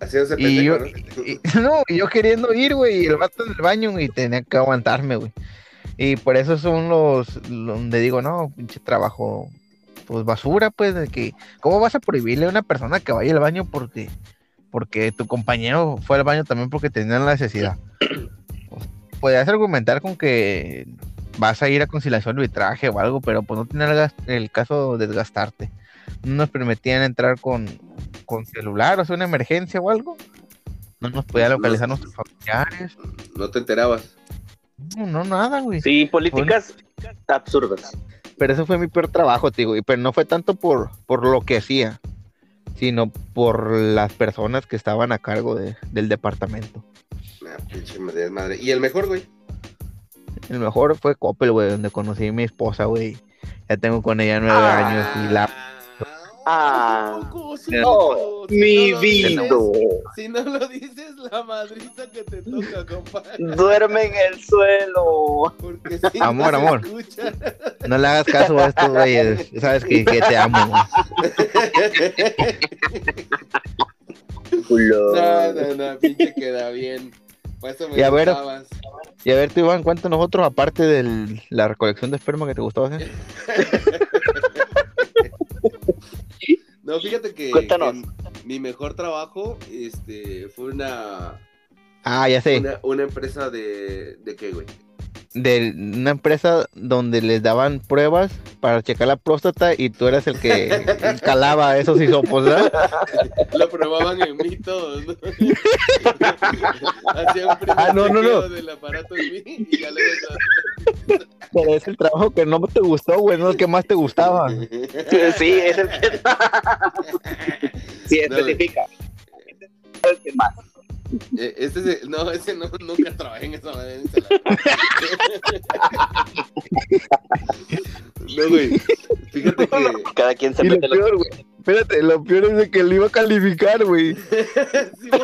Haciéndose Y yo, y- y- [LAUGHS] no, y yo queriendo ir, güey, y el vato en el baño, y tenía que aguantarme, güey. Y por eso son los, donde digo, no, pinche trabajo, pues basura, pues, de que, ¿cómo vas a prohibirle a una persona que vaya al baño porque, porque tu compañero fue al baño también porque tenía la necesidad? [CLEARS THROAT] Pues, Podrías argumentar con que vas a ir a conciliación de arbitraje o algo, pero pues no tiene el, caso de desgastarte. No nos permitían entrar con, con celular, o sea, una emergencia o algo. No nos podía localizar nuestros familiares. No te enterabas. No, no, nada, güey. Sí, políticas absurdas. Pero eso fue mi peor trabajo, tío. Y pero no fue tanto por, por lo que hacía, sino por las personas que estaban a cargo de- del departamento. Ah, pinche madre, madre. ¿Y el mejor, güey? El mejor fue Coppel, güey, donde conocí a mi esposa, güey. Ya tengo con ella nueve Ah. años y la Ah, no, mi vida. Si no lo dices, la madriza que te toca, compadre. Duerme en el suelo. Porque si Amor, no amor. escucha. No le hagas caso a estos güeyes. Sabes que, que te amo. [LAUGHS] No, no, no, pinche queda bien. Por eso me Y a ver-. Y a ver, tú, Iván, cuéntanos otros, aparte de la recolección de esperma que te gustaba hacer. [LAUGHS] No, fíjate que, Cuéntanos. que mi mejor trabajo este, fue una, Ah, ya sé. una, una empresa de, de qué, güey. De una empresa donde les daban pruebas para checar la próstata y tú eras el que [LAUGHS] calaba esos hisopos, ¿verdad? Lo probaban en mí todos, ¿no? Hacía un primer Ah, no, no, no. del aparato en mí y ya luego... Pero es el trabajo que no te gustó, güey, no el que más te gustaba. Sí, es el que. [LAUGHS] Sí, No, especifica. El que más. Eh, Este es el- no, ese no, nunca trabajé en esa manera. No, güey. Fíjate que. Cada quien se Y mete lo peor, güey, espérate, lo peor es de que lo iba a calificar, güey. Sí, no.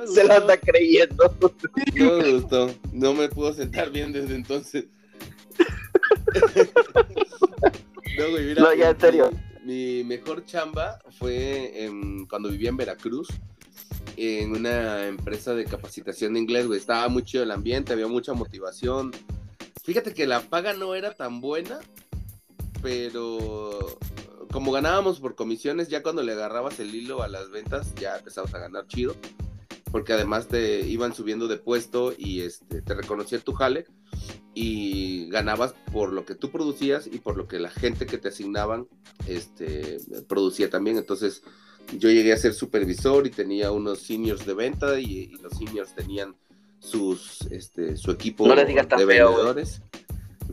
No Se lo anda creyendo. No me gustó. No me puedo sentar bien desde entonces. No, güey, mira. No, ya, en serio. Mi mejor chamba fue cuando vivía en Veracruz, en una empresa de capacitación de inglés. Estaba muy chido el ambiente, había mucha motivación. Fíjate que la paga no era tan buena, pero como ganábamos por comisiones, ya cuando le agarrabas el hilo a las ventas, ya empezabas a ganar chido. Porque además te iban subiendo de puesto y este, te reconocía tu jale y ganabas por lo que tú producías y por lo que la gente que te asignaban este, producía también. Entonces yo llegué a ser supervisor y tenía unos seniors de venta y, y los seniors tenían sus, este, su equipo No les digas tan de feo, güey. vendedores.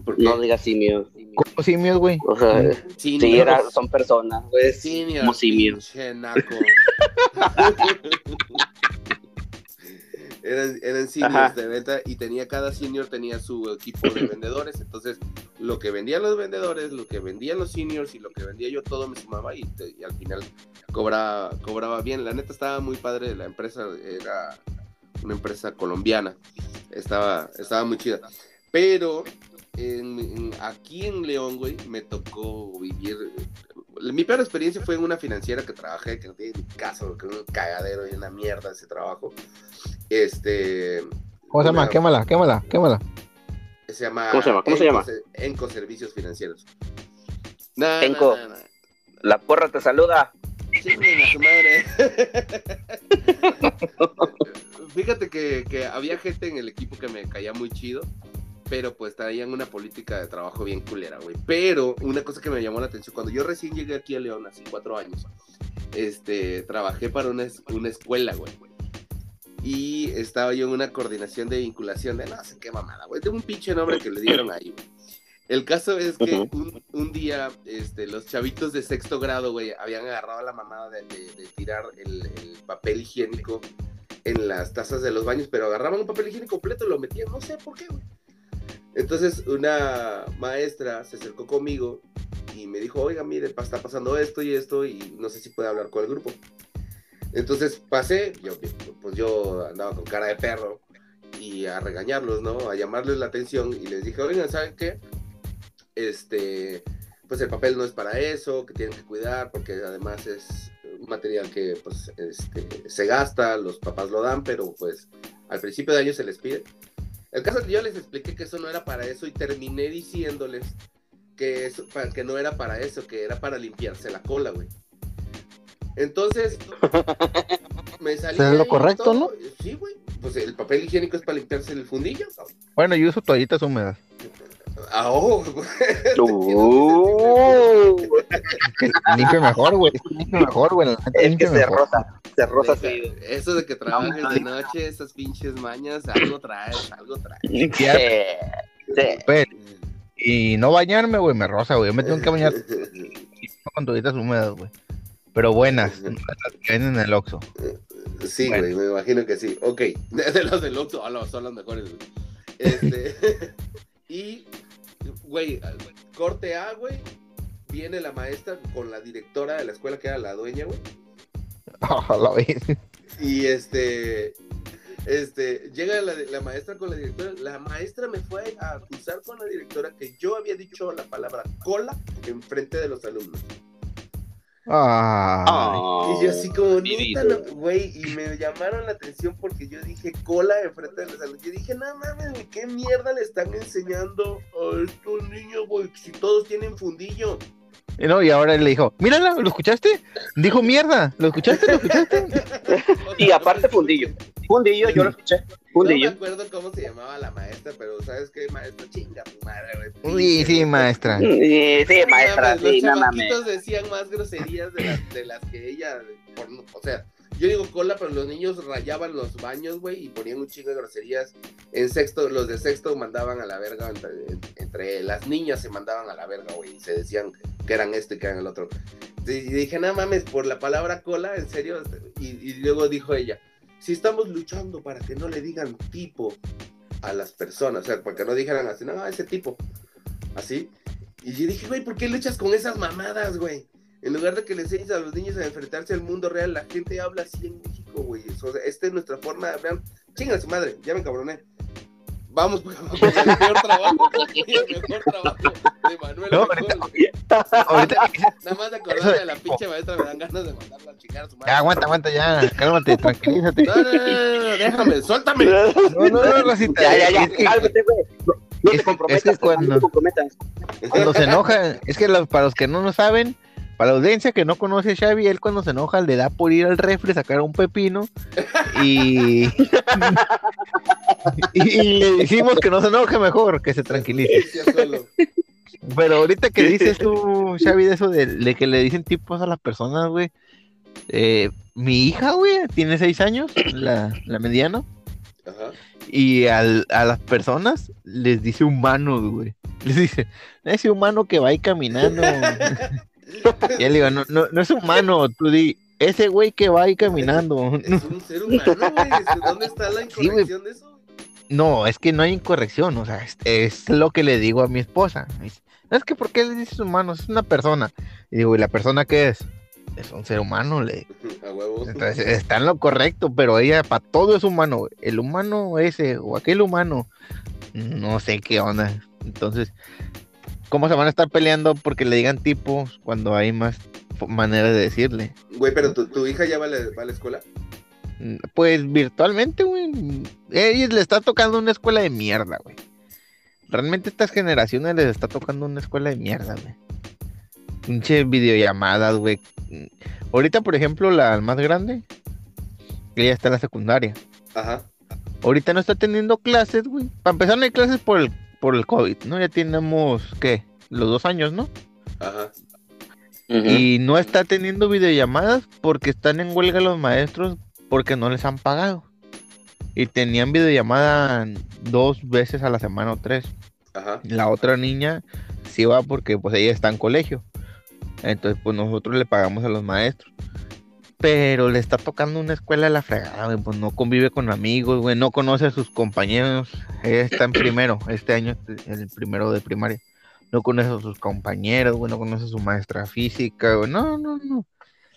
¿Por qué? No digas simio. ¿Cómo simios, güey? O sea, sí, era- son personas. Pues, Seniors, como simios. [LAUGHS] eran, eran seniors Ajá. de venta y tenía cada senior tenía su equipo de vendedores. Entonces, lo que vendían los vendedores, lo que vendían los seniors y lo que vendía yo todo me sumaba y, te- y al final cobraba, cobraba bien. La neta estaba muy padre la empresa, era una empresa colombiana. Estaba, estaba muy chida. Pero en- en- aquí en León, güey, me tocó vivir. Mi peor experiencia fue en una financiera que trabajé, que no tiene ni caso, que es un cagadero y una mierda ese trabajo. Este. ¿Cómo se llama? una- Quémala, quémala, quémala. Se llama. ¿Cómo se llama? ¿Cómo se Enco llama? Se- Enco Servicios Financieros. No, Enco. no, no, no. La porra te saluda. A su madre. [LAUGHS] Fíjate que, que había gente en el equipo que me caía muy chido, pero pues traían una política de trabajo bien culera, güey. Pero una cosa que me llamó la atención, cuando yo recién llegué aquí a León, hace cuatro años, este, trabajé para una, una escuela, güey. Y estaba yo en una coordinación de vinculación de no sé qué mamada, güey, de un pinche nombre que le dieron ahí, güey. El caso es que un, un día este, los chavitos de sexto grado, güey, habían agarrado la mamada de, de- de tirar el, el papel higiénico en las tazas de los baños, pero agarraban un papel higiénico completo y lo metían, no sé por qué, güey. Entonces una maestra se acercó conmigo y me dijo, oiga, mire, está pasando esto y esto y no sé si puede hablar con el grupo. Entonces pasé, yo, pues yo andaba con cara de perro y a regañarlos, ¿no? A llamarles la atención y les dije, oigan, ¿saben qué? Este, pues el papel no es para eso, que tienen que cuidar porque además es un material que pues este, se gasta, los papás lo dan, pero pues al principio de año se les pide. El caso es que yo les expliqué que eso no era para eso y terminé diciéndoles que, eso, para, que no era para eso, que era para limpiarse la cola, güey. Entonces, me [LAUGHS] salí. Eso es lo correcto, todo. ¿no? Sí, güey. Pues el papel higiénico es para limpiarse el fundillo. Bueno, yo uso toallitas húmedas. Ah, oh, güey. Uh, Limpio mejor, güey. Limpio mejor, güey. es que se mejor. rosa. Se rosa seguido. Eso de que trabajes No, de noche, esas pinches mañas, algo traes, algo traes. Sí, sí. Pero, y no bañarme, güey, me rosa, güey. Yo me tengo que bañar [LAUGHS] con toallitas húmedas, güey. Pero buenas, las que venden en el Oxxo. Sí, Bueno. güey, me imagino que sí. Ok, [LAUGHS] de, de los del Oxxo, ah, no, son los mejores. güey. Este, [LAUGHS] y, güey, corte A, güey, viene la maestra con la directora de la escuela que era la dueña, güey. Vez. Y este, este, llega la, la maestra con la directora. La maestra me fue a acusar con la directora que yo había dicho la palabra cola en frente de los alumnos. Ah, y yo así como, güey, y me llamaron la atención porque yo dije cola en frente de los alumnos. Yo dije, no mames, ¿qué mierda le están enseñando a estos niños, güey? Si todos tienen fundillo. Y no, y ahora le dijo, mírala, ¿lo escuchaste? Dijo mierda, ¿lo escuchaste? ¿Lo escuchaste? [LAUGHS] Y aparte Fundillo. Fundillo, yo lo escuché. No me Fundillo. acuerdo cómo se llamaba la maestra, pero ¿sabes qué, maestra? Chinga tu madre, güey. Sí, sí, maestra. Sí, sí, maestra, Los sí, no mames. chamaquitos decían más groserías de las, de las que ella, por o sea, yo digo cola, pero los niños rayaban los baños, güey, y ponían un chingo de groserías. En sexto, los de sexto mandaban a la verga, entre, entre las niñas se mandaban a la verga, güey, y se decían que eran este, que eran el otro. Y dije, no mames, por la palabra cola, en serio, y, y luego dijo ella, si estamos luchando para que no le digan tipo a las personas, o sea, para que no dijeran así, no, ese tipo, así. Y yo dije, güey, ¿por qué luchas con esas mamadas, güey? En lugar de que le enseñes a los niños a enfrentarse al mundo real, la gente habla así en México, güey. O sea, esta es nuestra forma de hablar. Chinga su madre, ya me encabroné. Vamos [LAUGHS] con el peor trabajo, [LAUGHS] el mejor trabajo de Manuel. No, Mejor. Ahorita, Nada más de acordarme de la pinche maestra me dan ganas de mandarla a chingar a su madre. ya, aguanta, aguanta, ya, cálmate, tranquilízate. No, no, no, no, no, déjame, suéltame. No, no, no, Rosita, Ya, ya, ya. Cálmate, güey. No, te comprometas, es que cuando- no te comprometas. Cuando se enoja, es que los- para los que no lo saben, para la audiencia que no conoce a Xavi, él cuando se enoja le da por ir al refri, sacar un pepino [LAUGHS] y... y, le decimos que no se enoje mejor, que se tranquilice. Pero ahorita que dices tú, [LAUGHS] Xavi, de eso de, de que le dicen tipos a las personas, güey. eh, mi hija, güey, tiene seis años, la, la mediana, Ajá. y al- a las personas les dice humanos, güey. Les dice, ese humano que va ahí caminando. [LAUGHS] [LAUGHS] Y él le digo, no, no, no es humano, tú di, ese güey que va ahí caminando. [LAUGHS] Es un ser [LAUGHS] humano, güey. ¿Dónde está la Sí, incorrección de eso? No, es que no hay incorrección, o sea, es, es lo que le digo a mi esposa. No es que ¿por qué le dices humano? Es una persona. Y digo, ¿y la persona qué es? Es un ser humano, le A huevos. Entonces está en lo correcto, pero ella para todo es humano. güey. El humano ese o aquel humano, no sé qué onda. Entonces, ¿cómo se van a estar peleando porque le digan tipos cuando hay más maneras de decirle? Güey, pero tu, tu hija ya va a, la, va a la escuela. Mm, Pues virtualmente, güey. Ella le está tocando una escuela de mierda, güey. Realmente estas generaciones les está tocando una escuela de mierda, güey. Pinche videollamadas, güey. Mm, Ahorita, por ejemplo, la más grande, ella está en la secundaria. Ajá. Ahorita no está teniendo clases, güey. Para empezar, no hay clases por el, por el COVID, ¿no? Ya tenemos, ¿qué? Los dos años, ¿no? Ajá. Y no está teniendo videollamadas porque están en huelga los maestros porque no les han pagado. Y tenían videollamada dos veces a la semana o tres. Ajá. La otra niña sí va porque pues ella está en colegio. Entonces pues nosotros le pagamos a los maestros. Pero le está tocando una escuela de la fregada, güey. Pues no convive con amigos, güey. No conoce a sus compañeros. Ella está en primero. Este año es el primero de primaria. No conoce a sus compañeros, güey. No conoce a su maestra física, güey. No, no, no.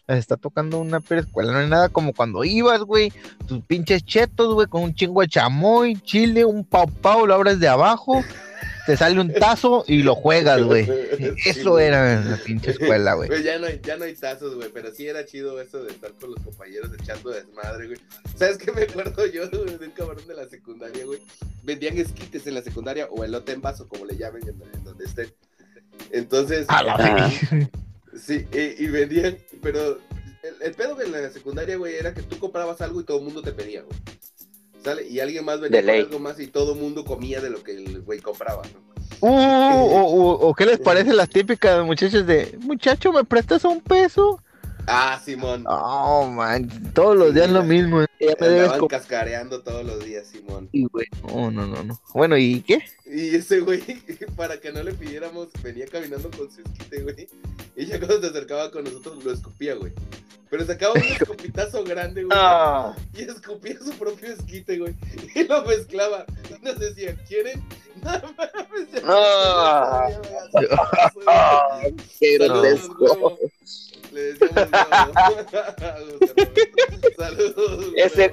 Les está tocando una escuela. No hay nada como cuando ibas, güey. Tus pinches chetos, güey. Con un chingo de chamoy, chile, un pau pau. Lo abres de abajo. Te sale un tazo y lo juegas, güey. [LAUGHS] Sí, Eso güey. era en la pinche escuela, güey. Güey, ya no hay, ya no hay tazos, güey, pero sí era chido eso de estar con los compañeros echando desmadre, güey. ¿Sabes qué me acuerdo yo güey, de un cabrón de la secundaria, güey? Vendían esquites en la secundaria o elote en vaso, como le llamen en, en donde estén. Entonces, A la sí, y, y vendían, pero el, el pedo en la secundaria, güey, era que tú comprabas algo y todo el mundo te pedía, güey. ¿Sale? Y alguien más venía De con algo más y todo el mundo comía de lo que el güey compraba, ¿no? Uh, o, o- o qué les parece las típicas muchachas de muchacho, ¿me prestas un peso? Ah, Simón. Oh, man, todos los días lo mismo. ¿eh? Ya me debes cascareando todos los días, Simón. Sí, güey. No, no, no, no. Bueno, ¿y qué? Y ese güey, [LAUGHS] para que no le pidiéramos, venía caminando con su esquite, güey. Y ya cuando se acercaba con nosotros lo escupía, güey. Pero sacaba un [LAUGHS] escupitazo grande, güey. Ah. Y escupía su propio esquite, güey. Y lo mezclaba. Y nos decía, ¿quieren? Ah. Ah, [LAUGHS] qué grotesco. Le decíamos. [LAUGHS] Saludos. Ese-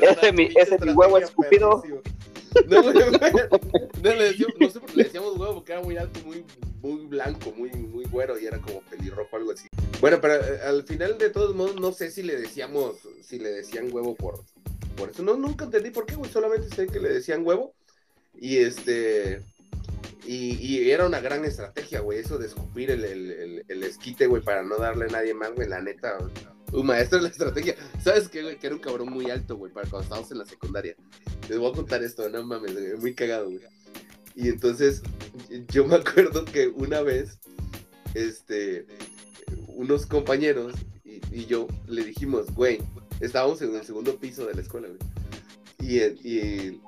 No ese- mi- ese mi huevo escupido. No, le decíamos, no sé por qué le decíamos huevo porque era muy alto, muy, muy blanco, muy, muy güero y era como pelirrojo, algo así. Bueno, pero eh, al final de todos modos, no sé si le decíamos, si le decían huevo por, por eso. No, nunca entendí por qué, güey. Solamente sé que le decían huevo. Y este. Y, era una gran estrategia, güey, eso de escupir el, esquite, güey, para no darle a nadie más, güey, la neta. Un maestro de la estrategia. ¿Sabes qué, güey? Que era un cabrón muy alto, güey, para cuando estábamos en la secundaria. Les voy a contar esto, no mames, güey, muy cagado, güey. Y entonces, yo me acuerdo que una vez, este, unos compañeros y, yo le dijimos, güey, estábamos en el segundo piso de la escuela, güey. Y- y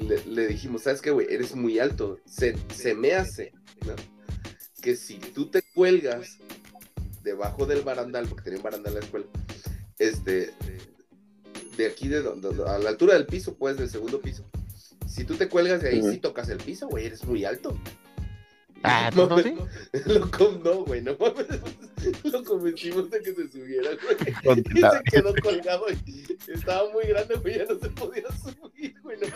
le, le dijimos, ¿sabes qué, güey? Eres muy alto. Se, se me hace, ¿no? Que si tú te cuelgas debajo del barandal, porque tenía un barandal en la escuela, este, de aquí, de donde, a la altura del piso, pues, del segundo piso. Si tú te cuelgas de ahí, Ujú. sí tocas el piso, güey, eres muy alto. Ah, [LAUGHS] No, ¿no, sí? [LAUGHS] No, güey, no mames. [LAUGHS] Lo convencimos de que se subiera, güey. Y se quedó colgado y estaba muy grande, güey, ya no se podía subir, [LAUGHS]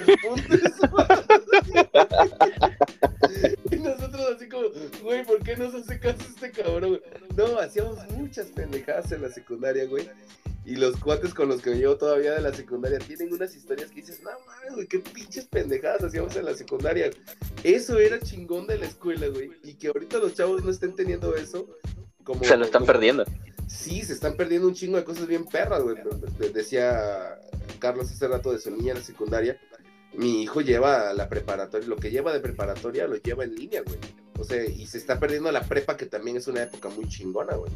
Y nosotros así como, güey, ¿por qué nos hace caso este cabrón? No, hacíamos muchas pendejadas en la secundaria, güey. Y los cuates con los que me llevo todavía de la secundaria tienen unas historias que dices, no mames, güey, qué pinches pendejadas hacíamos en la secundaria. Eso era chingón de la escuela, güey. Y que ahorita los chavos no estén teniendo eso. Como, Se lo están como- perdiendo. Sí, se están perdiendo un chingo de cosas bien perras, güey. De- Decía Carlos hace rato de su niña en la secundaria. Mi hijo lleva la preparatoria, lo que lleva de preparatoria lo lleva en línea, güey. O sea, y se está perdiendo la prepa, que también es una época muy chingona, güey.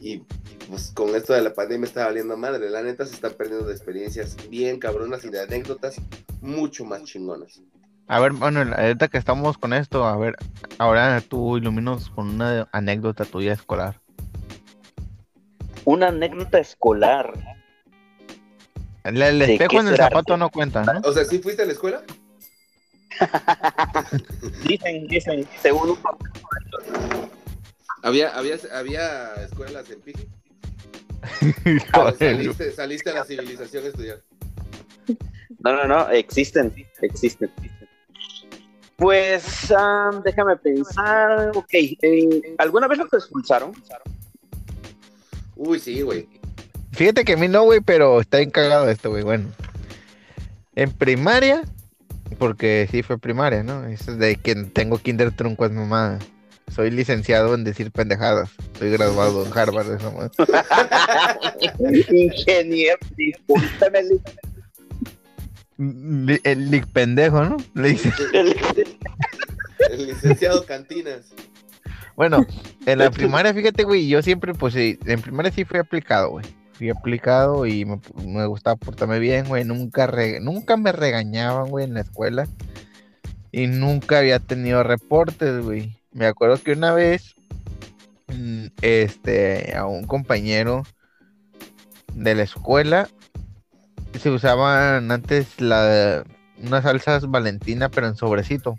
Y, pues con esto de la pandemia está valiendo madre. La neta se están perdiendo de experiencias bien cabronas y de anécdotas mucho más chingonas. A ver, Manuel, ahorita que estamos con esto, a ver, ahora tú iluminos con una anécdota tuya escolar. Una anécdota escolar. El, el ¿De espejo en el zapato no cuenta, ¿no? O sea, ¿sí fuiste a la escuela? [LAUGHS] Dicen, dicen, según un ¿Había, había, había escuelas en Piji? [LAUGHS] Joder, saliste, saliste a la civilización a estudiar. No, no, no, existen, existen. Pues, ah, déjame pensar. Ok, eh, ¿alguna vez los expulsaron? Uy, sí, güey. Fíjate que a mí no, güey, pero está bien cagado esto, güey. Bueno, en primaria, porque sí fue primaria, ¿no? Eso es de que tengo kinder trunco es mamada. Soy licenciado en decir pendejadas. Soy graduado en Harvard, esa madre. [LAUGHS] Ingeniero, discúlpeme. Li- El lic pendejo, ¿no? Le dice. [LAUGHS] El licenciado Cantinas. Bueno, en la primaria, fíjate, güey, yo siempre, pues, sí, en primaria sí fui aplicado, güey. Fui aplicado y me, gustaba portarme bien, güey. Nunca, nunca me regañaban, güey, en la escuela. Y nunca había tenido reportes, güey. Me acuerdo que una vez, mm, este, a un compañero de la escuela, se usaban antes la, unas salsas Valentina, pero en sobrecito.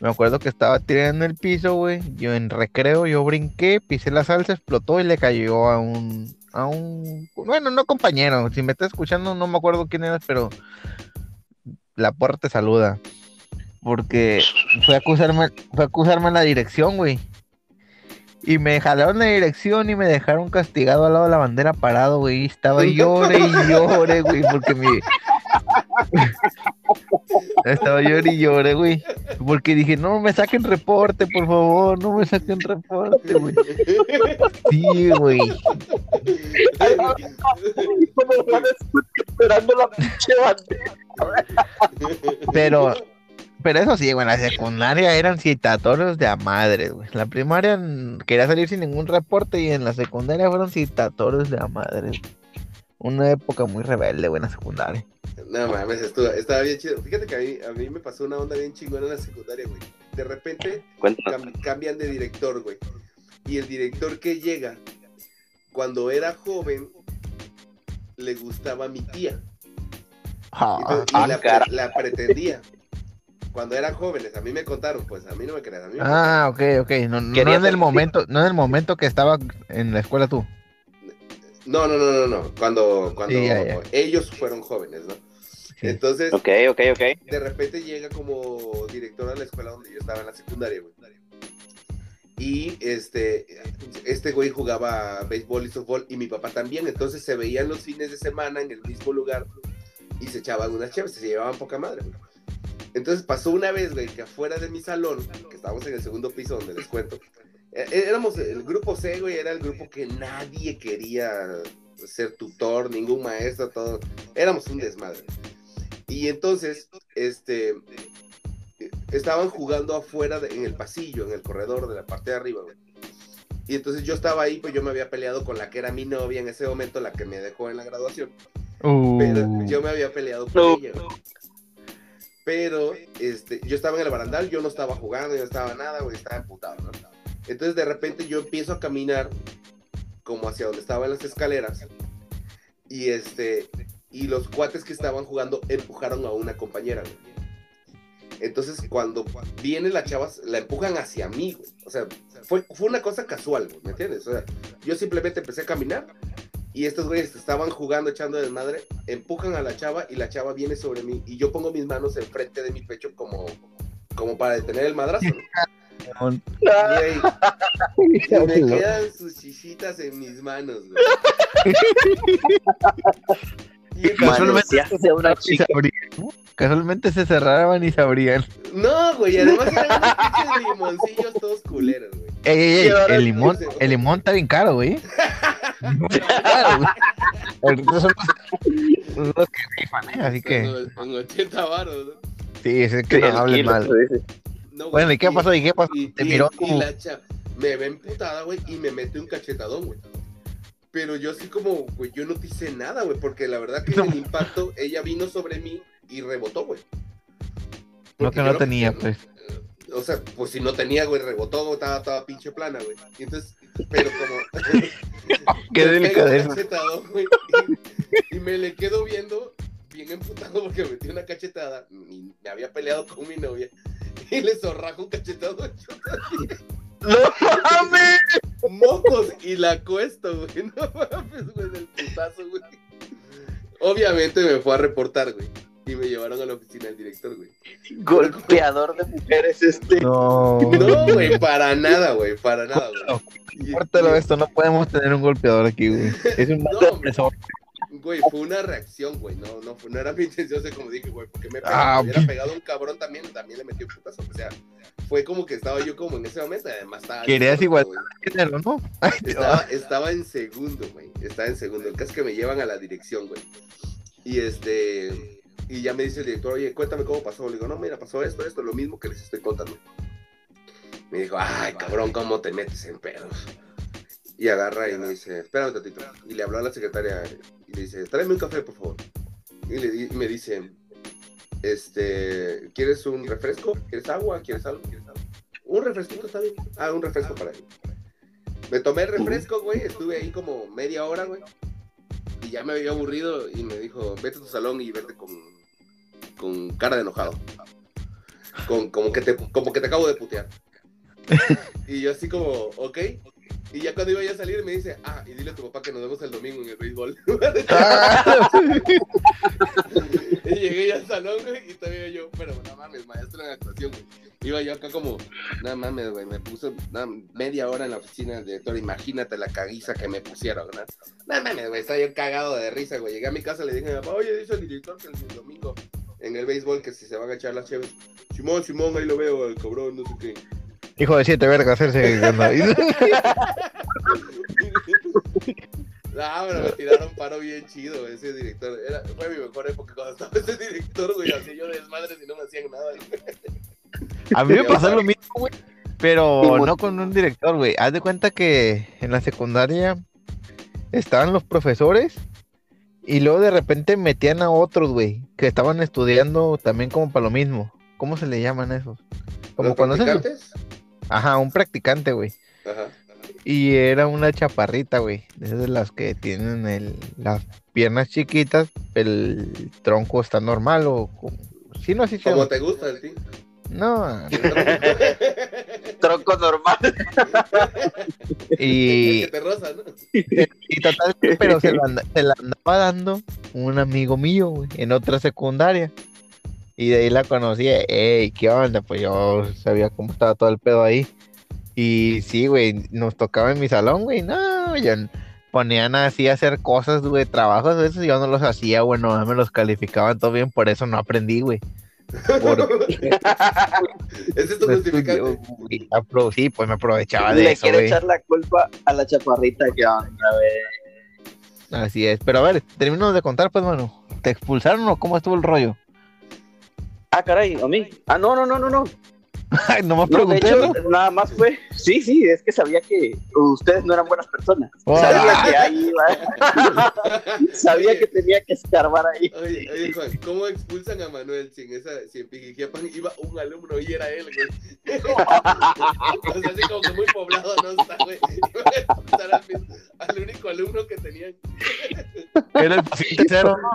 Me acuerdo que estaba tirando en el piso, güey. Yo en recreo, yo brinqué, pisé la salsa, explotó y le cayó a un, a un, bueno, no compañero. Si me está escuchando, no me acuerdo quién eras, pero la porra te saluda. Porque fue a acusarme, fue acusarme en la dirección, güey. Y me jalaron la dirección y me dejaron castigado al lado de la bandera parado, güey. Estaba llore y llore, güey, porque mi... Estaba llore y llore, güey. Porque dije, no me saquen reporte, por favor, no me saquen reporte, güey. Sí, güey. esperando la pinche. Pero, pero eso sí, güey, en la secundaria eran citatorios de a madre, güey. La primaria quería salir sin ningún reporte y en la secundaria fueron citatorios de a madre. Una época muy rebelde, güey, en la secundaria. No mames, estuvo- estaba bien chido. Fíjate que a mí, a mí me pasó una onda bien chingona en la secundaria, güey. De repente cam- cambian de director, güey. Y el director que llega, cuando era joven, le gustaba a mi tía. Ah, Entonces, y ah, la, cara. la pretendía. cuando eran jóvenes, a mí me contaron, pues a mí no me creas. A mí me Ah, ok, ok. No, no Quería en el momento, no en el momento que estaba en la escuela tú. No, no, no, no, no. Cuando, cuando Sí, ya, ya. ellos fueron jóvenes, ¿no? Entonces, Ok, ok, ok. de repente llega como director a la escuela donde yo estaba en la secundaria, güey. Y este, este güey jugaba béisbol y softball y mi papá también. Entonces se veían los fines de semana en el mismo lugar y se echaban unas chaves, se llevaban poca madre, güey. Entonces pasó una vez, güey, que afuera de mi salón, que estábamos en el segundo piso donde les cuento, éramos el grupo C, güey, era el grupo que nadie quería ser tutor, ningún maestro, todo. Éramos un desmadre. Y entonces, este, estaban jugando afuera de- en el pasillo, en el corredor de la parte de arriba, güey. Y entonces yo estaba ahí, pues yo me había peleado con la que era mi novia en ese momento, la que me dejó en la graduación. Pero Uh, yo me había peleado con No. ella, güey. Pero este, yo estaba en el barandal, yo no estaba jugando, yo no estaba nada, güey, estaba emputado, ¿no? Entonces de repente yo empiezo a caminar como hacia donde estaban las escaleras. Y este, y los cuates que estaban jugando empujaron a una compañera, güey. Entonces cuando viene la chava, la empujan hacia mí, güey. O sea, fue, fue una cosa casual, güey, ¿me entiendes? O sea, yo simplemente empecé a caminar y estos güeyes estaban jugando, echando desmadre, empujan a la chava y la chava viene sobre mí y yo pongo mis manos enfrente de mi pecho como, como para detener el madrazo. ¿no? [LAUGHS] Y, ahí- y me quedan sus chichitas en mis manos, güey. [LAUGHS] Y Casualmente a una chica. se abrían, ¿no? Casualmente se cerraban y se abrían. no, güey, además eran unos pinches limoncillos todos culeros, güey. Ey, ey, ey, el limón, dice- el limón está bien caro, güey. [LAUGHS] Caro, güey. Los, son los que rifan, ¿eh? Así que, Con, con 80 varos, ¿no? sí, es que Sí, no hables kilo, mal. sí, güey, Bueno, ¿y qué pasó? ¿Y qué pasó? Y, Te y- miró y la chava me ve emputada, güey, y me mete un cachetadón, güey. Pero yo así como, güey, yo no te hice nada, güey, porque la verdad que en el impacto ella vino sobre mí y rebotó, güey. No Porque que no tenía, pues. O sea, pues si no tenía, güey, rebotó, güey, estaba toda pinche plana, güey. Y entonces, pero como... [LAUGHS] Qué [LAUGHS] delicadeza. y, y me le quedo viendo bien emputado porque metí una cachetada. y me había peleado con mi novia. Y le zorrajo un cachetado yo también. ¡No mames! mocos y la acuesto, güey. [LAUGHS] No mames, güey, del putazo, güey. Obviamente me fue a reportar, güey. Y me llevaron a la oficina del director, güey. Golpeador de mujeres este. No. No, güey, para nada, güey, para nada, güey. Córtalo esto, no podemos tener un golpeador aquí, güey. Es un No, depresor. Güey, fue una reacción, güey. No, no, no era mi intención, o sea, como dije, güey, porque me pegó, Ah, hubiera pegado un cabrón también, también le metí un putazo. O sea, fue como que estaba yo como en ese momento, además estaba. Querías igual-. Estaba, estaba en segundo, güey. Estaba en segundo. El caso es que me llevan a la dirección, güey. Y este. Y ya me dice el director, oye, cuéntame cómo pasó. Le digo, no, mira, pasó esto, esto, lo mismo que les estoy contando. Me dijo, ay, cabrón, ¿cómo te metes en pedos? Y agarra y me dice, espérame un tantito. Y le habló a la secretaria y le dice, tráeme un café, por favor. Y, le, y me dice, este, ¿quieres un refresco? ¿Quieres agua? ¿Quieres algo? ¿Quieres algo? Un refresquito está bien. Ah, un refresco para él. Me tomé el refresco, güey. Estuve ahí como media hora, güey. Y ya me había aburrido y me dijo, vete a tu salón y vete con, con cara de enojado. Con, como, que te, como que te acabo de putear. [LAUGHS] Y yo así como, ok. Y ya cuando iba a salir me dice, ah, y dile a tu papá que nos vemos el domingo en el béisbol. [LAUGHS] y llegué ya al salón, güey, y todavía yo, pero no mames, maestro en actuación, güey. Iba yo acá como, no mames, güey, me puso na- media hora en la oficina del director, imagínate la caguiza que me pusieron, ¿no? No mames, güey, estaba yo cagado de risa, güey. Llegué a mi casa, le dije a mi papá, oye, dice el director que el domingo en el béisbol que si se van a echar las chéves. Simón, Simón, ahí lo veo, el cabrón, no sé qué. Hijo de siete vergas, hacerse. Ah, [LAUGHS] [LAUGHS] pero me tiraron paro bien chido ese director. Era, fue mi mejor época cuando estaba ese director, güey. Hacía yo desmadres y no me hacían nada. güey. A mí me pasó lo mismo, güey. Pero no con un director, güey. Haz de cuenta que en la secundaria estaban los profesores y luego de repente metían a otros, güey, que estaban estudiando también como para lo mismo. ¿Cómo se le llaman esos? Como ¿Los cuando practicantes? Ajá, un practicante, güey. Ajá. Y era una chaparrita, güey. De esas de las que tienen el, las piernas chiquitas, el tronco está normal o como- sí, no, sí, sí. Como te gusta el ti. No, [LAUGHS] Tronco normal. y, [LAUGHS] El que te roza, ¿no? y total, pero se la, anda- se la andaba dando un amigo mío, güey, en otra secundaria. Y de ahí la conocí, ey, ¿qué onda? Pues yo sabía cómo estaba todo el pedo ahí. Y sí, güey, nos tocaba en mi salón, güey, no, yo ponían así a hacer cosas, güey, trabajos, esos yo no los hacía, güey, no me los calificaban todo bien, por eso no aprendí, güey. Por- [LAUGHS] Ese es tu justificante. estudió, güey, apro- sí, pues me aprovechaba de Le eso, quiere güey. echar la culpa a la chaparrita que onda, güey. Así es, pero a ver, termino de contar, pues, mano. ¿Te expulsaron o cómo estuvo el rollo? Ah, caray, a mí. Ah, no, no, no, no, no. [LAUGHS] Ay, no me No, de pregunté, hecho, ¿no? nada más fue. Sí, sí, es que sabía que ustedes no eran buenas personas. Oh. Sabía que [LAUGHS] ahí iba. [LAUGHS] sabía que tenía que escarbar ahí. Oye, oye, Juan, ¿cómo expulsan a Manuel si en esa, si en Pijijiapan iba un alumno y era él, güey? o sea, así como que muy poblado no está, güey. Iban a expulsar al, único alumno que tenían. Era el paciente cero, ¿no?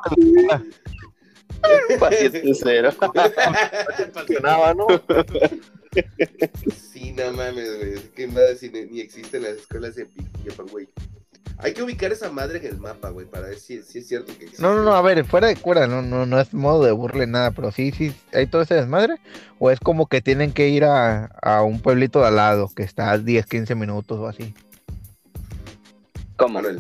Paciente [LAUGHS] cero. [LAUGHS] Funcionaba, ¿no? Sí, no mames, güey. ¿Qué más si ni, ni existen las escuelas de güey? Hay que ubicar esa madre en el mapa, güey, para ver si, si es cierto que existe. No, no, no, a ver, fuera de cura, no, no, no es modo de burle nada, pero sí, sí, hay todo ese desmadre, o es como que tienen que ir a, a un pueblito de al lado, que está a 10, 15 minutos o así. ¿Cómo? Manuel.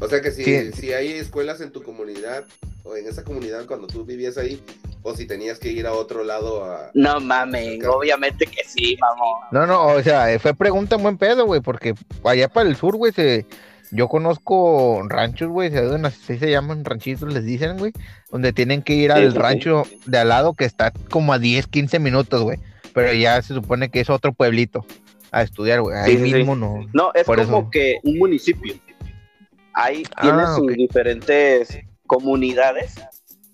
O sea que si, Sí. si hay escuelas en tu comunidad, o en esa comunidad cuando tú vivías ahí, o si tenías que ir a otro lado a... No mames, obviamente que sí, mamón. No, no, o sea, eh, fue pregunta en buen pedo, güey, porque allá para el sur, güey, se, yo conozco ranchos, güey, se- así se llaman ranchitos, les dicen, güey, donde tienen que ir Sí, al sí, sí. rancho de al lado que está como a 10, 15 minutos, güey, pero ya se supone que es otro pueblito a estudiar, güey, ahí Sí, sí, sí. mismo no. No, es Por como eso. que un municipio. Ahí Ah, tiene sus diferentes comunidades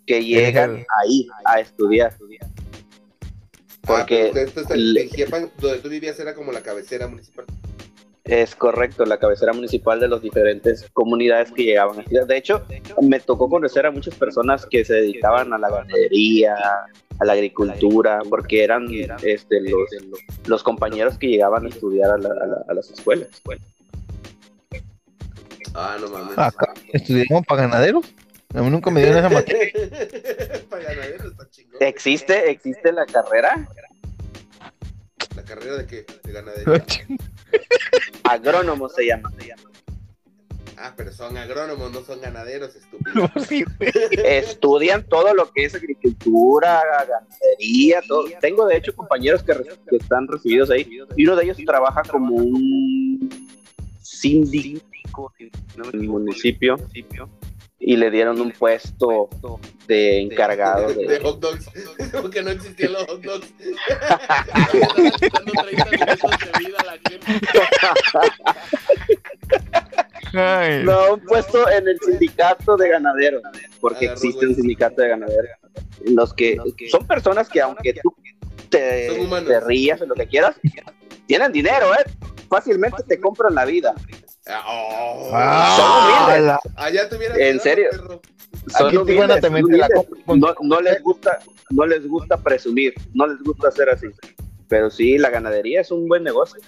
que llegan el- ahí a estudiar. Porque Ah, pero esto está le- donde tú vivías era como la cabecera municipal. Es correcto, la cabecera municipal de las diferentes comunidades que llegaban a estudiar. De hecho, me tocó conocer a muchas personas que se dedicaban a la ganadería, a la agricultura, porque eran este, los, los compañeros que llegaban a estudiar a, la- a la- a las escuelas. Ah, no mames. Acá estudiamos para ganaderos. A mí nunca me dieron esa materia. [LAUGHS] Para ganaderos está chingón. ¿Existe, existe la carrera? ¿La carrera de qué? De ganadería. Agrónomo se llama. Ah, pero son agrónomos, no son ganaderos, estúpido. [LAUGHS] Sí, güey. Estudian todo lo que es agricultura, ganadería, todo. Tengo de hecho compañeros que están recibidos ahí y uno de ellos trabaja como un síndico en el municipio y le dieron un puesto de encargado de, de... hot dogs. [LAUGHS] Como que no existían los hot dogs. Estaban quitando 30 minutos de vida a la gente. Ay, No, un puesto en el sindicato de ganaderos, porque existe un sindicato de ganaderos. En los que son personas que aunque tú te, rías o lo que quieras, tienen dinero, ¿eh? Fácilmente te compran la vida. Ah, oh. Ah, humildes. la- Allá ¿En serio? Son Aquí humildes, te humildes. no, no les gusta, no les gusta presumir, no les gusta hacer así. Pero sí, la ganadería es un buen negocio.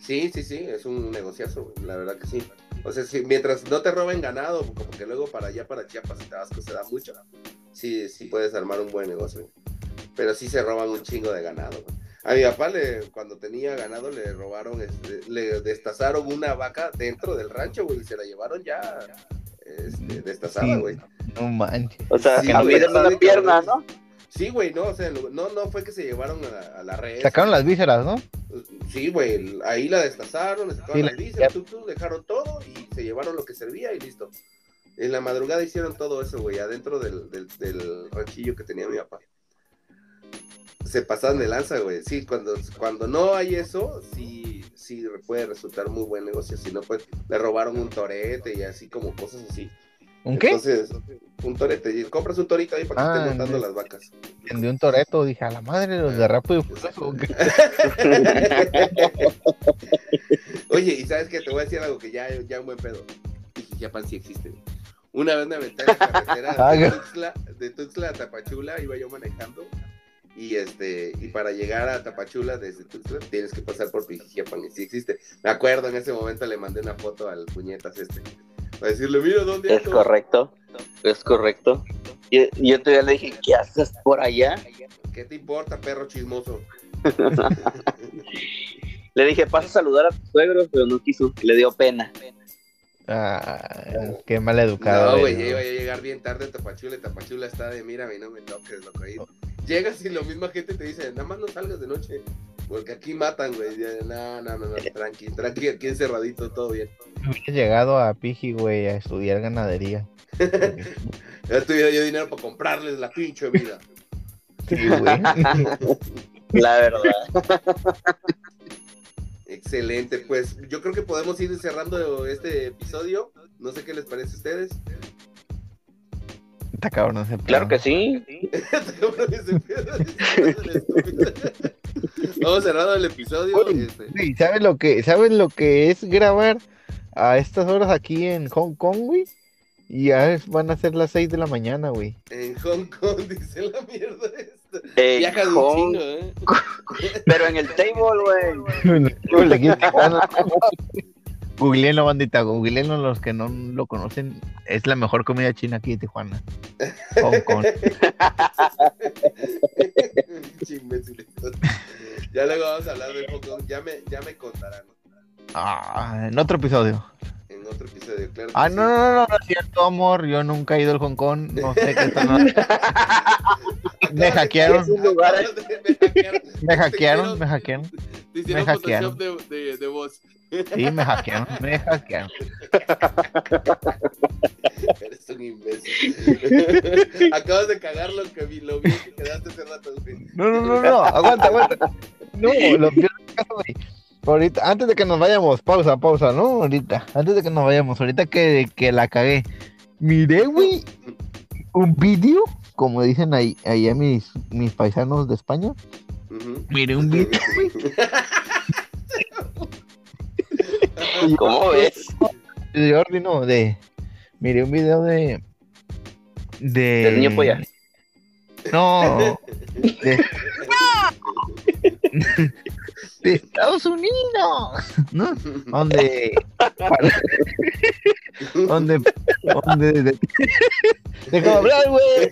Sí, sí, sí, es un negociazo, la verdad que sí. O sea, si, mientras no te roben ganado, como que luego para allá, para Chiapas y Tabasco se da mucho, sí, sí puedes armar un buen negocio. Pero sí se roban un chingo de ganado. güey. A mi papá, le, cuando tenía ganado, le robaron, este, le destazaron una vaca dentro del rancho, güey, y se la llevaron ya este, destazada, Sí. güey. No manches. O sea, Sí, a güey, de una pierna. ¿no? Sí, güey, no, o sea, no, no fue que se llevaron a la, a la red. Sacaron las vísceras, ¿no? Sí, güey, ahí la destazaron, le sacaron Sí, las la- vísceras, tú, tú, dejaron todo y se llevaron lo que servía y listo. En la madrugada hicieron todo eso, güey, adentro del, del, del ranchillo que tenía mi papá. Se pasaron de lanza, güey. Sí, cuando, cuando no hay eso, sí, sí puede resultar muy buen negocio. Si no, pues le robaron un torete y así como cosas así. ¿Un qué? Entonces, un torete. y Compras un torito ahí para que Ah, estén montando las vacas. De un toreto, dije, a la madre, los de Rápido. [LAUGHS] Oye, y sabes que te voy a decir algo que ya, ya un buen pedo. Dije, Japan sí existe. Una vez me aventé en la carretera [LAUGHS] Ah, de ya. Tuxtla, de Tuxtla a Tapachula, iba yo manejando. Y este, y para llegar a Tapachula desde Tuxtla tienes que pasar por Pijijiapan, y sí existe. Me acuerdo en ese momento le mandé una foto al puñetas este. Para decirle, mira dónde Es correcto, es correcto. Yo, yo todavía le dije, ¿qué haces por allá? ¿Qué te importa, perro chismoso? [LAUGHS] Le dije, pasa a saludar a tus suegros, pero no quiso, le dio pena. Ah, qué mal educado. No, güey, ya iba a llegar bien tarde a Tapachula Tapachula está de mírame, no me toques, loco. Ahí llegas y la misma gente te dice, nada más no salgas de noche, porque aquí matan, güey. No, no, no, no, tranqui, tranqui, aquí encerradito, todo bien. Hubiera llegado a Piji, güey, a estudiar ganadería. [LAUGHS] Ya tuviera yo dinero para comprarles la pinche vida. Sí, güey. [LAUGHS] La verdad. Excelente, pues yo creo que podemos ir cerrando este episodio. No sé qué les parece a ustedes. Está cabrón ese Claro que sí. [LAUGHS] Vamos cerrando el episodio. Oye, este, Sí, ¿sabes lo que, ¿sabes lo que es grabar a estas horas aquí en Hong Kong, güey? Y ya van a ser las 6 de la mañana, güey. en Hong Kong [LAUGHS] dice la mierda esta. Eh, Viaja Hong- chingo, ¿eh? [LAUGHS] Pero en el table, güey. Googleenlo, bandita, googleenlo los que no lo conocen. Es la mejor comida china aquí en Tijuana. Hong Kong. [LAUGHS] Ya luego vamos a hablar de Hong Kong. Ya me, ya me contarán Ah, en otro episodio. en otro episodio, claro. Ah, no, no, no, no, es cierto, amor. Yo nunca he ido al Hong Kong. No sé qué están [LAUGHS] Me hackearon. Me hackearon. Me hackearon, me hicieron Me hackearon. Photoshop de, de, de voz. Sí, me hackearon, me hackearon. Eres un imbécil. Acabas de cagar lo que vi, lo vi que quedaste hace rato, güey. No, no, no, no, aguanta, aguanta. No, lo peor güey. Ahorita, antes de que nos vayamos, pausa, pausa, ¿no? Ahorita, antes de que nos vayamos, ahorita que, que la cagué. Miré, güey, un vídeo, como dicen ahí, ahí a mis, mis paisanos de España. Ujú. Miré un vídeo, güey. [LAUGHS] [LAUGHS] ¿Cómo ves? de Jordi, no, de. Miré un video de. De. Del niño polla. No. [LAUGHS] De, de Estados Unidos. ¿No? Donde. donde. Donde. De, déjame hablar, güey.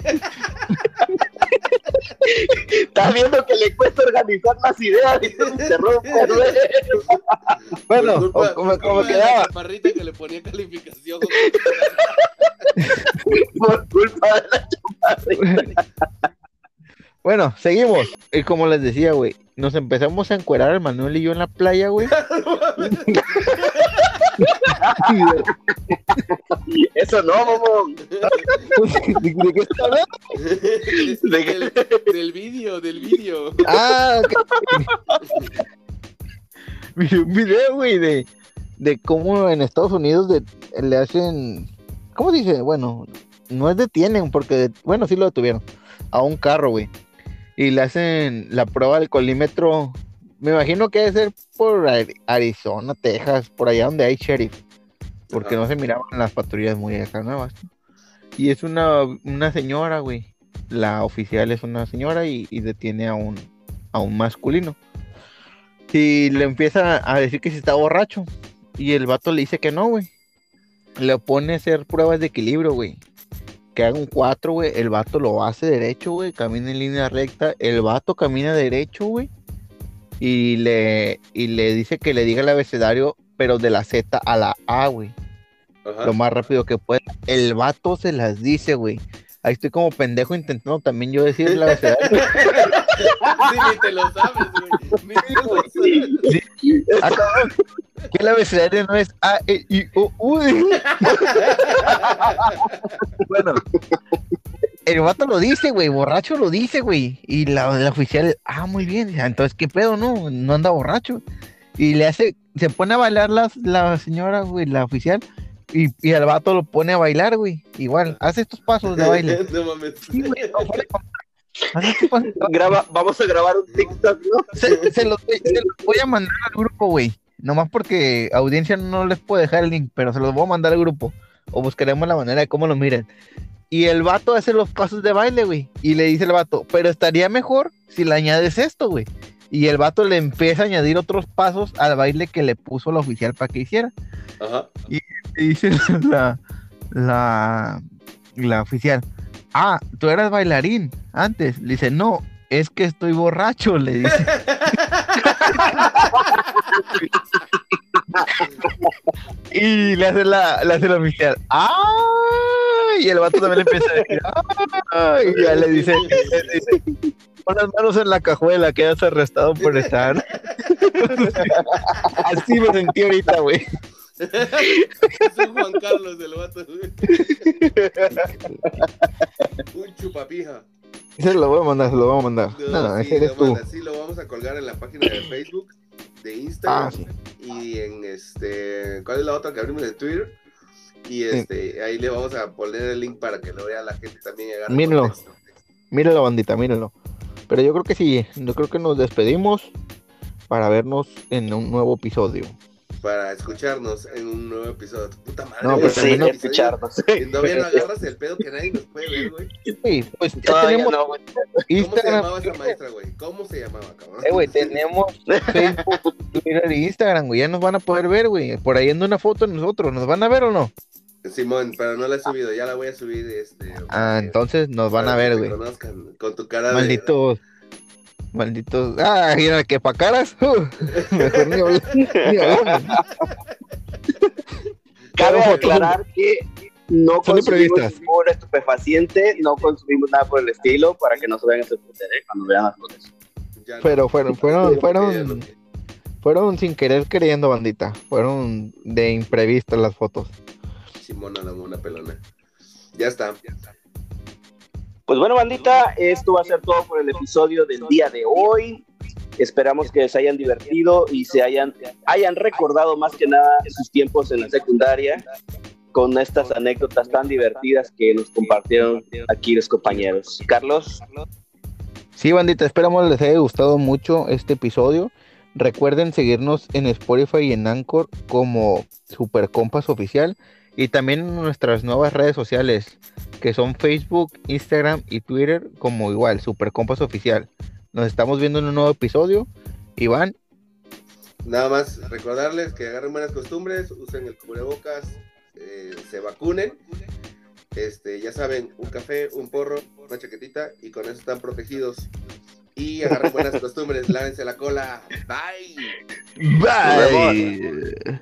Estás viendo que le cuesta organizar las ideas y se interrumpe, güey. Bueno, Por culpa- o como, la quedaba. chaparrita que le ponía calificación. Por culpa de la chaparrita. Bueno, seguimos. Y como les decía, güey, nos empezamos a encuerar el Manuel y yo en la playa, güey. Eso no, mamón. ¿De, de qué está hablando? del, del vídeo, del vídeo. Ah, ok. Un video, güey, de, de cómo en Estados Unidos de- le hacen. ¿Cómo dice? Bueno, no es detienen, porque, bueno, sí lo detuvieron. A un carro, güey. Y le hacen la prueba del colímetro. Me imagino que debe ser por Ari- Arizona, Texas, por allá donde hay sheriff. Porque Ajá. no se miraban las patrullas muy acá nuevas. Y es una, una señora, güey. La oficial es una señora y, y detiene a un, a un masculino. Y le empieza a decir que si está borracho. Y el vato le dice que no, güey. Le pone a hacer pruebas de equilibrio, güey. Que haga un 4, güey. El vato lo hace derecho, güey. Camina en línea recta. El vato camina derecho, güey. Y le, y le dice que le diga el abecedario, pero de la Z a la A, güey lo más rápido que pueda. El vato se las dice, güey. Ahí estoy como pendejo intentando también yo decir la [LAUGHS] abecedario. Sí, ni te lo sabes, güey. Ni te sabes. Ah. Que el abecedario no es A, E, I, O, U. [LAUGHS] bueno. El vato lo dice, güey. Borracho lo dice, güey. Y la, la oficial, ah, muy bien. "Ah, Entonces, ¿qué pedo, no? No anda borracho. Y le hace, se pone a bailar la, la señora, güey, la oficial. Y, y al vato lo pone a bailar, güey. Igual, hace estos pasos de baile. [LAUGHS] No mames. Sí, güey, no, Graba, vamos a grabar un TikTok, ¿no? Se, se los, voy- se los voy a mandar al grupo, güey. Nomás porque audiencia no les puedo dejar el link, pero se los voy a mandar al grupo. O buscaremos la manera de cómo lo miren. Y el vato hace los pasos de baile, güey. Y le dice el vato, pero estaría mejor si le añades esto, güey. Y el vato le empieza a añadir otros pasos al baile que le puso la oficial para que hiciera. Ajá. Y dice [LAUGHS] la, la, la oficial, ah, tú eras bailarín antes. Le dice, no, es que estoy borracho, le dice. [LAUGHS] y le hace la, le hace la oficial, ¡ah! Y el vato también le empieza a decir, ¡ah! Y ya le dice, le dice, pon las manos en la cajuela, quedas arrestado por estar. [LAUGHS] Así me sentí ahorita, güey. [LAUGHS] Juan Carlos del vato. [LAUGHS] Un chupapija. Se lo voy a mandar, se lo voy a mandar. No, No, no, sí, ese eres lo tú. manda, sí, lo vamos a colgar en la página de Facebook, de Instagram Ah, sí. y en este, ¿cuál es la otra que abrimos de Twitter? Y este, ahí le vamos a poner el link para que lo vea la gente también. Mírenlo. Mírenlo, bandita, mírenlo. Pero yo creo que sí, yo creo que nos despedimos para vernos en un nuevo episodio. Para escucharnos en un nuevo episodio. Puta madre, No, pues sí, escucharnos. y Todavía no agarras el pedo que nadie nos puede ver, güey. Sí, pues ya Todavía tenemos no, güey. ¿Cómo se llamaba esa maestra, güey? ¿Cómo se llamaba, cabrón? Eh, güey, tenemos Facebook, Twitter e Instagram, güey. Ya nos van a poder ver, güey. Por ahí anda una foto de nosotros. ¿Nos van a ver o no? Simón, pero no la he subido, ya la voy a subir. Este, Ah, que- entonces nos van a ver, que güey. con tu cara de- Malditos. Ah, mira, que pa' caras. [LAUGHS] uh, mejor ni hablar- ni. [LAUGHS] Cabe aclarar que no Son consumimos imprevistas. ningún estupefaciente, no consumimos nada por el estilo para que no se vayan a sorprender ¿eh? cuando vean las fotos. ya no. Pero fueron, fueron, Ya fueron, fueron sin querer queriendo, bandita. Fueron de imprevisto las fotos. Simona la mona pelona. Ya está. Pues bueno, bandita, esto va a ser todo por el episodio del día de hoy. Esperamos que se hayan divertido y se hayan, hayan recordado más que nada sus tiempos en la secundaria con estas anécdotas tan divertidas que nos compartieron aquí los compañeros. Carlos, Sí, bandita, esperamos les haya gustado mucho este episodio. Recuerden seguirnos en Spotify y en Anchor como Super Compas Oficial y también en nuestras nuevas redes sociales que son Facebook, Instagram y Twitter como igual, Super Compas Oficial. Nos estamos viendo en un nuevo episodio. Iván, Nada más recordarles que agarren buenas costumbres, usen el cubrebocas, eh, se vacunen. Este, ya saben, un café, un porro, una chaquetita y con eso están protegidos. Y agarren buenas costumbres, lávense la cola. Bye. bye.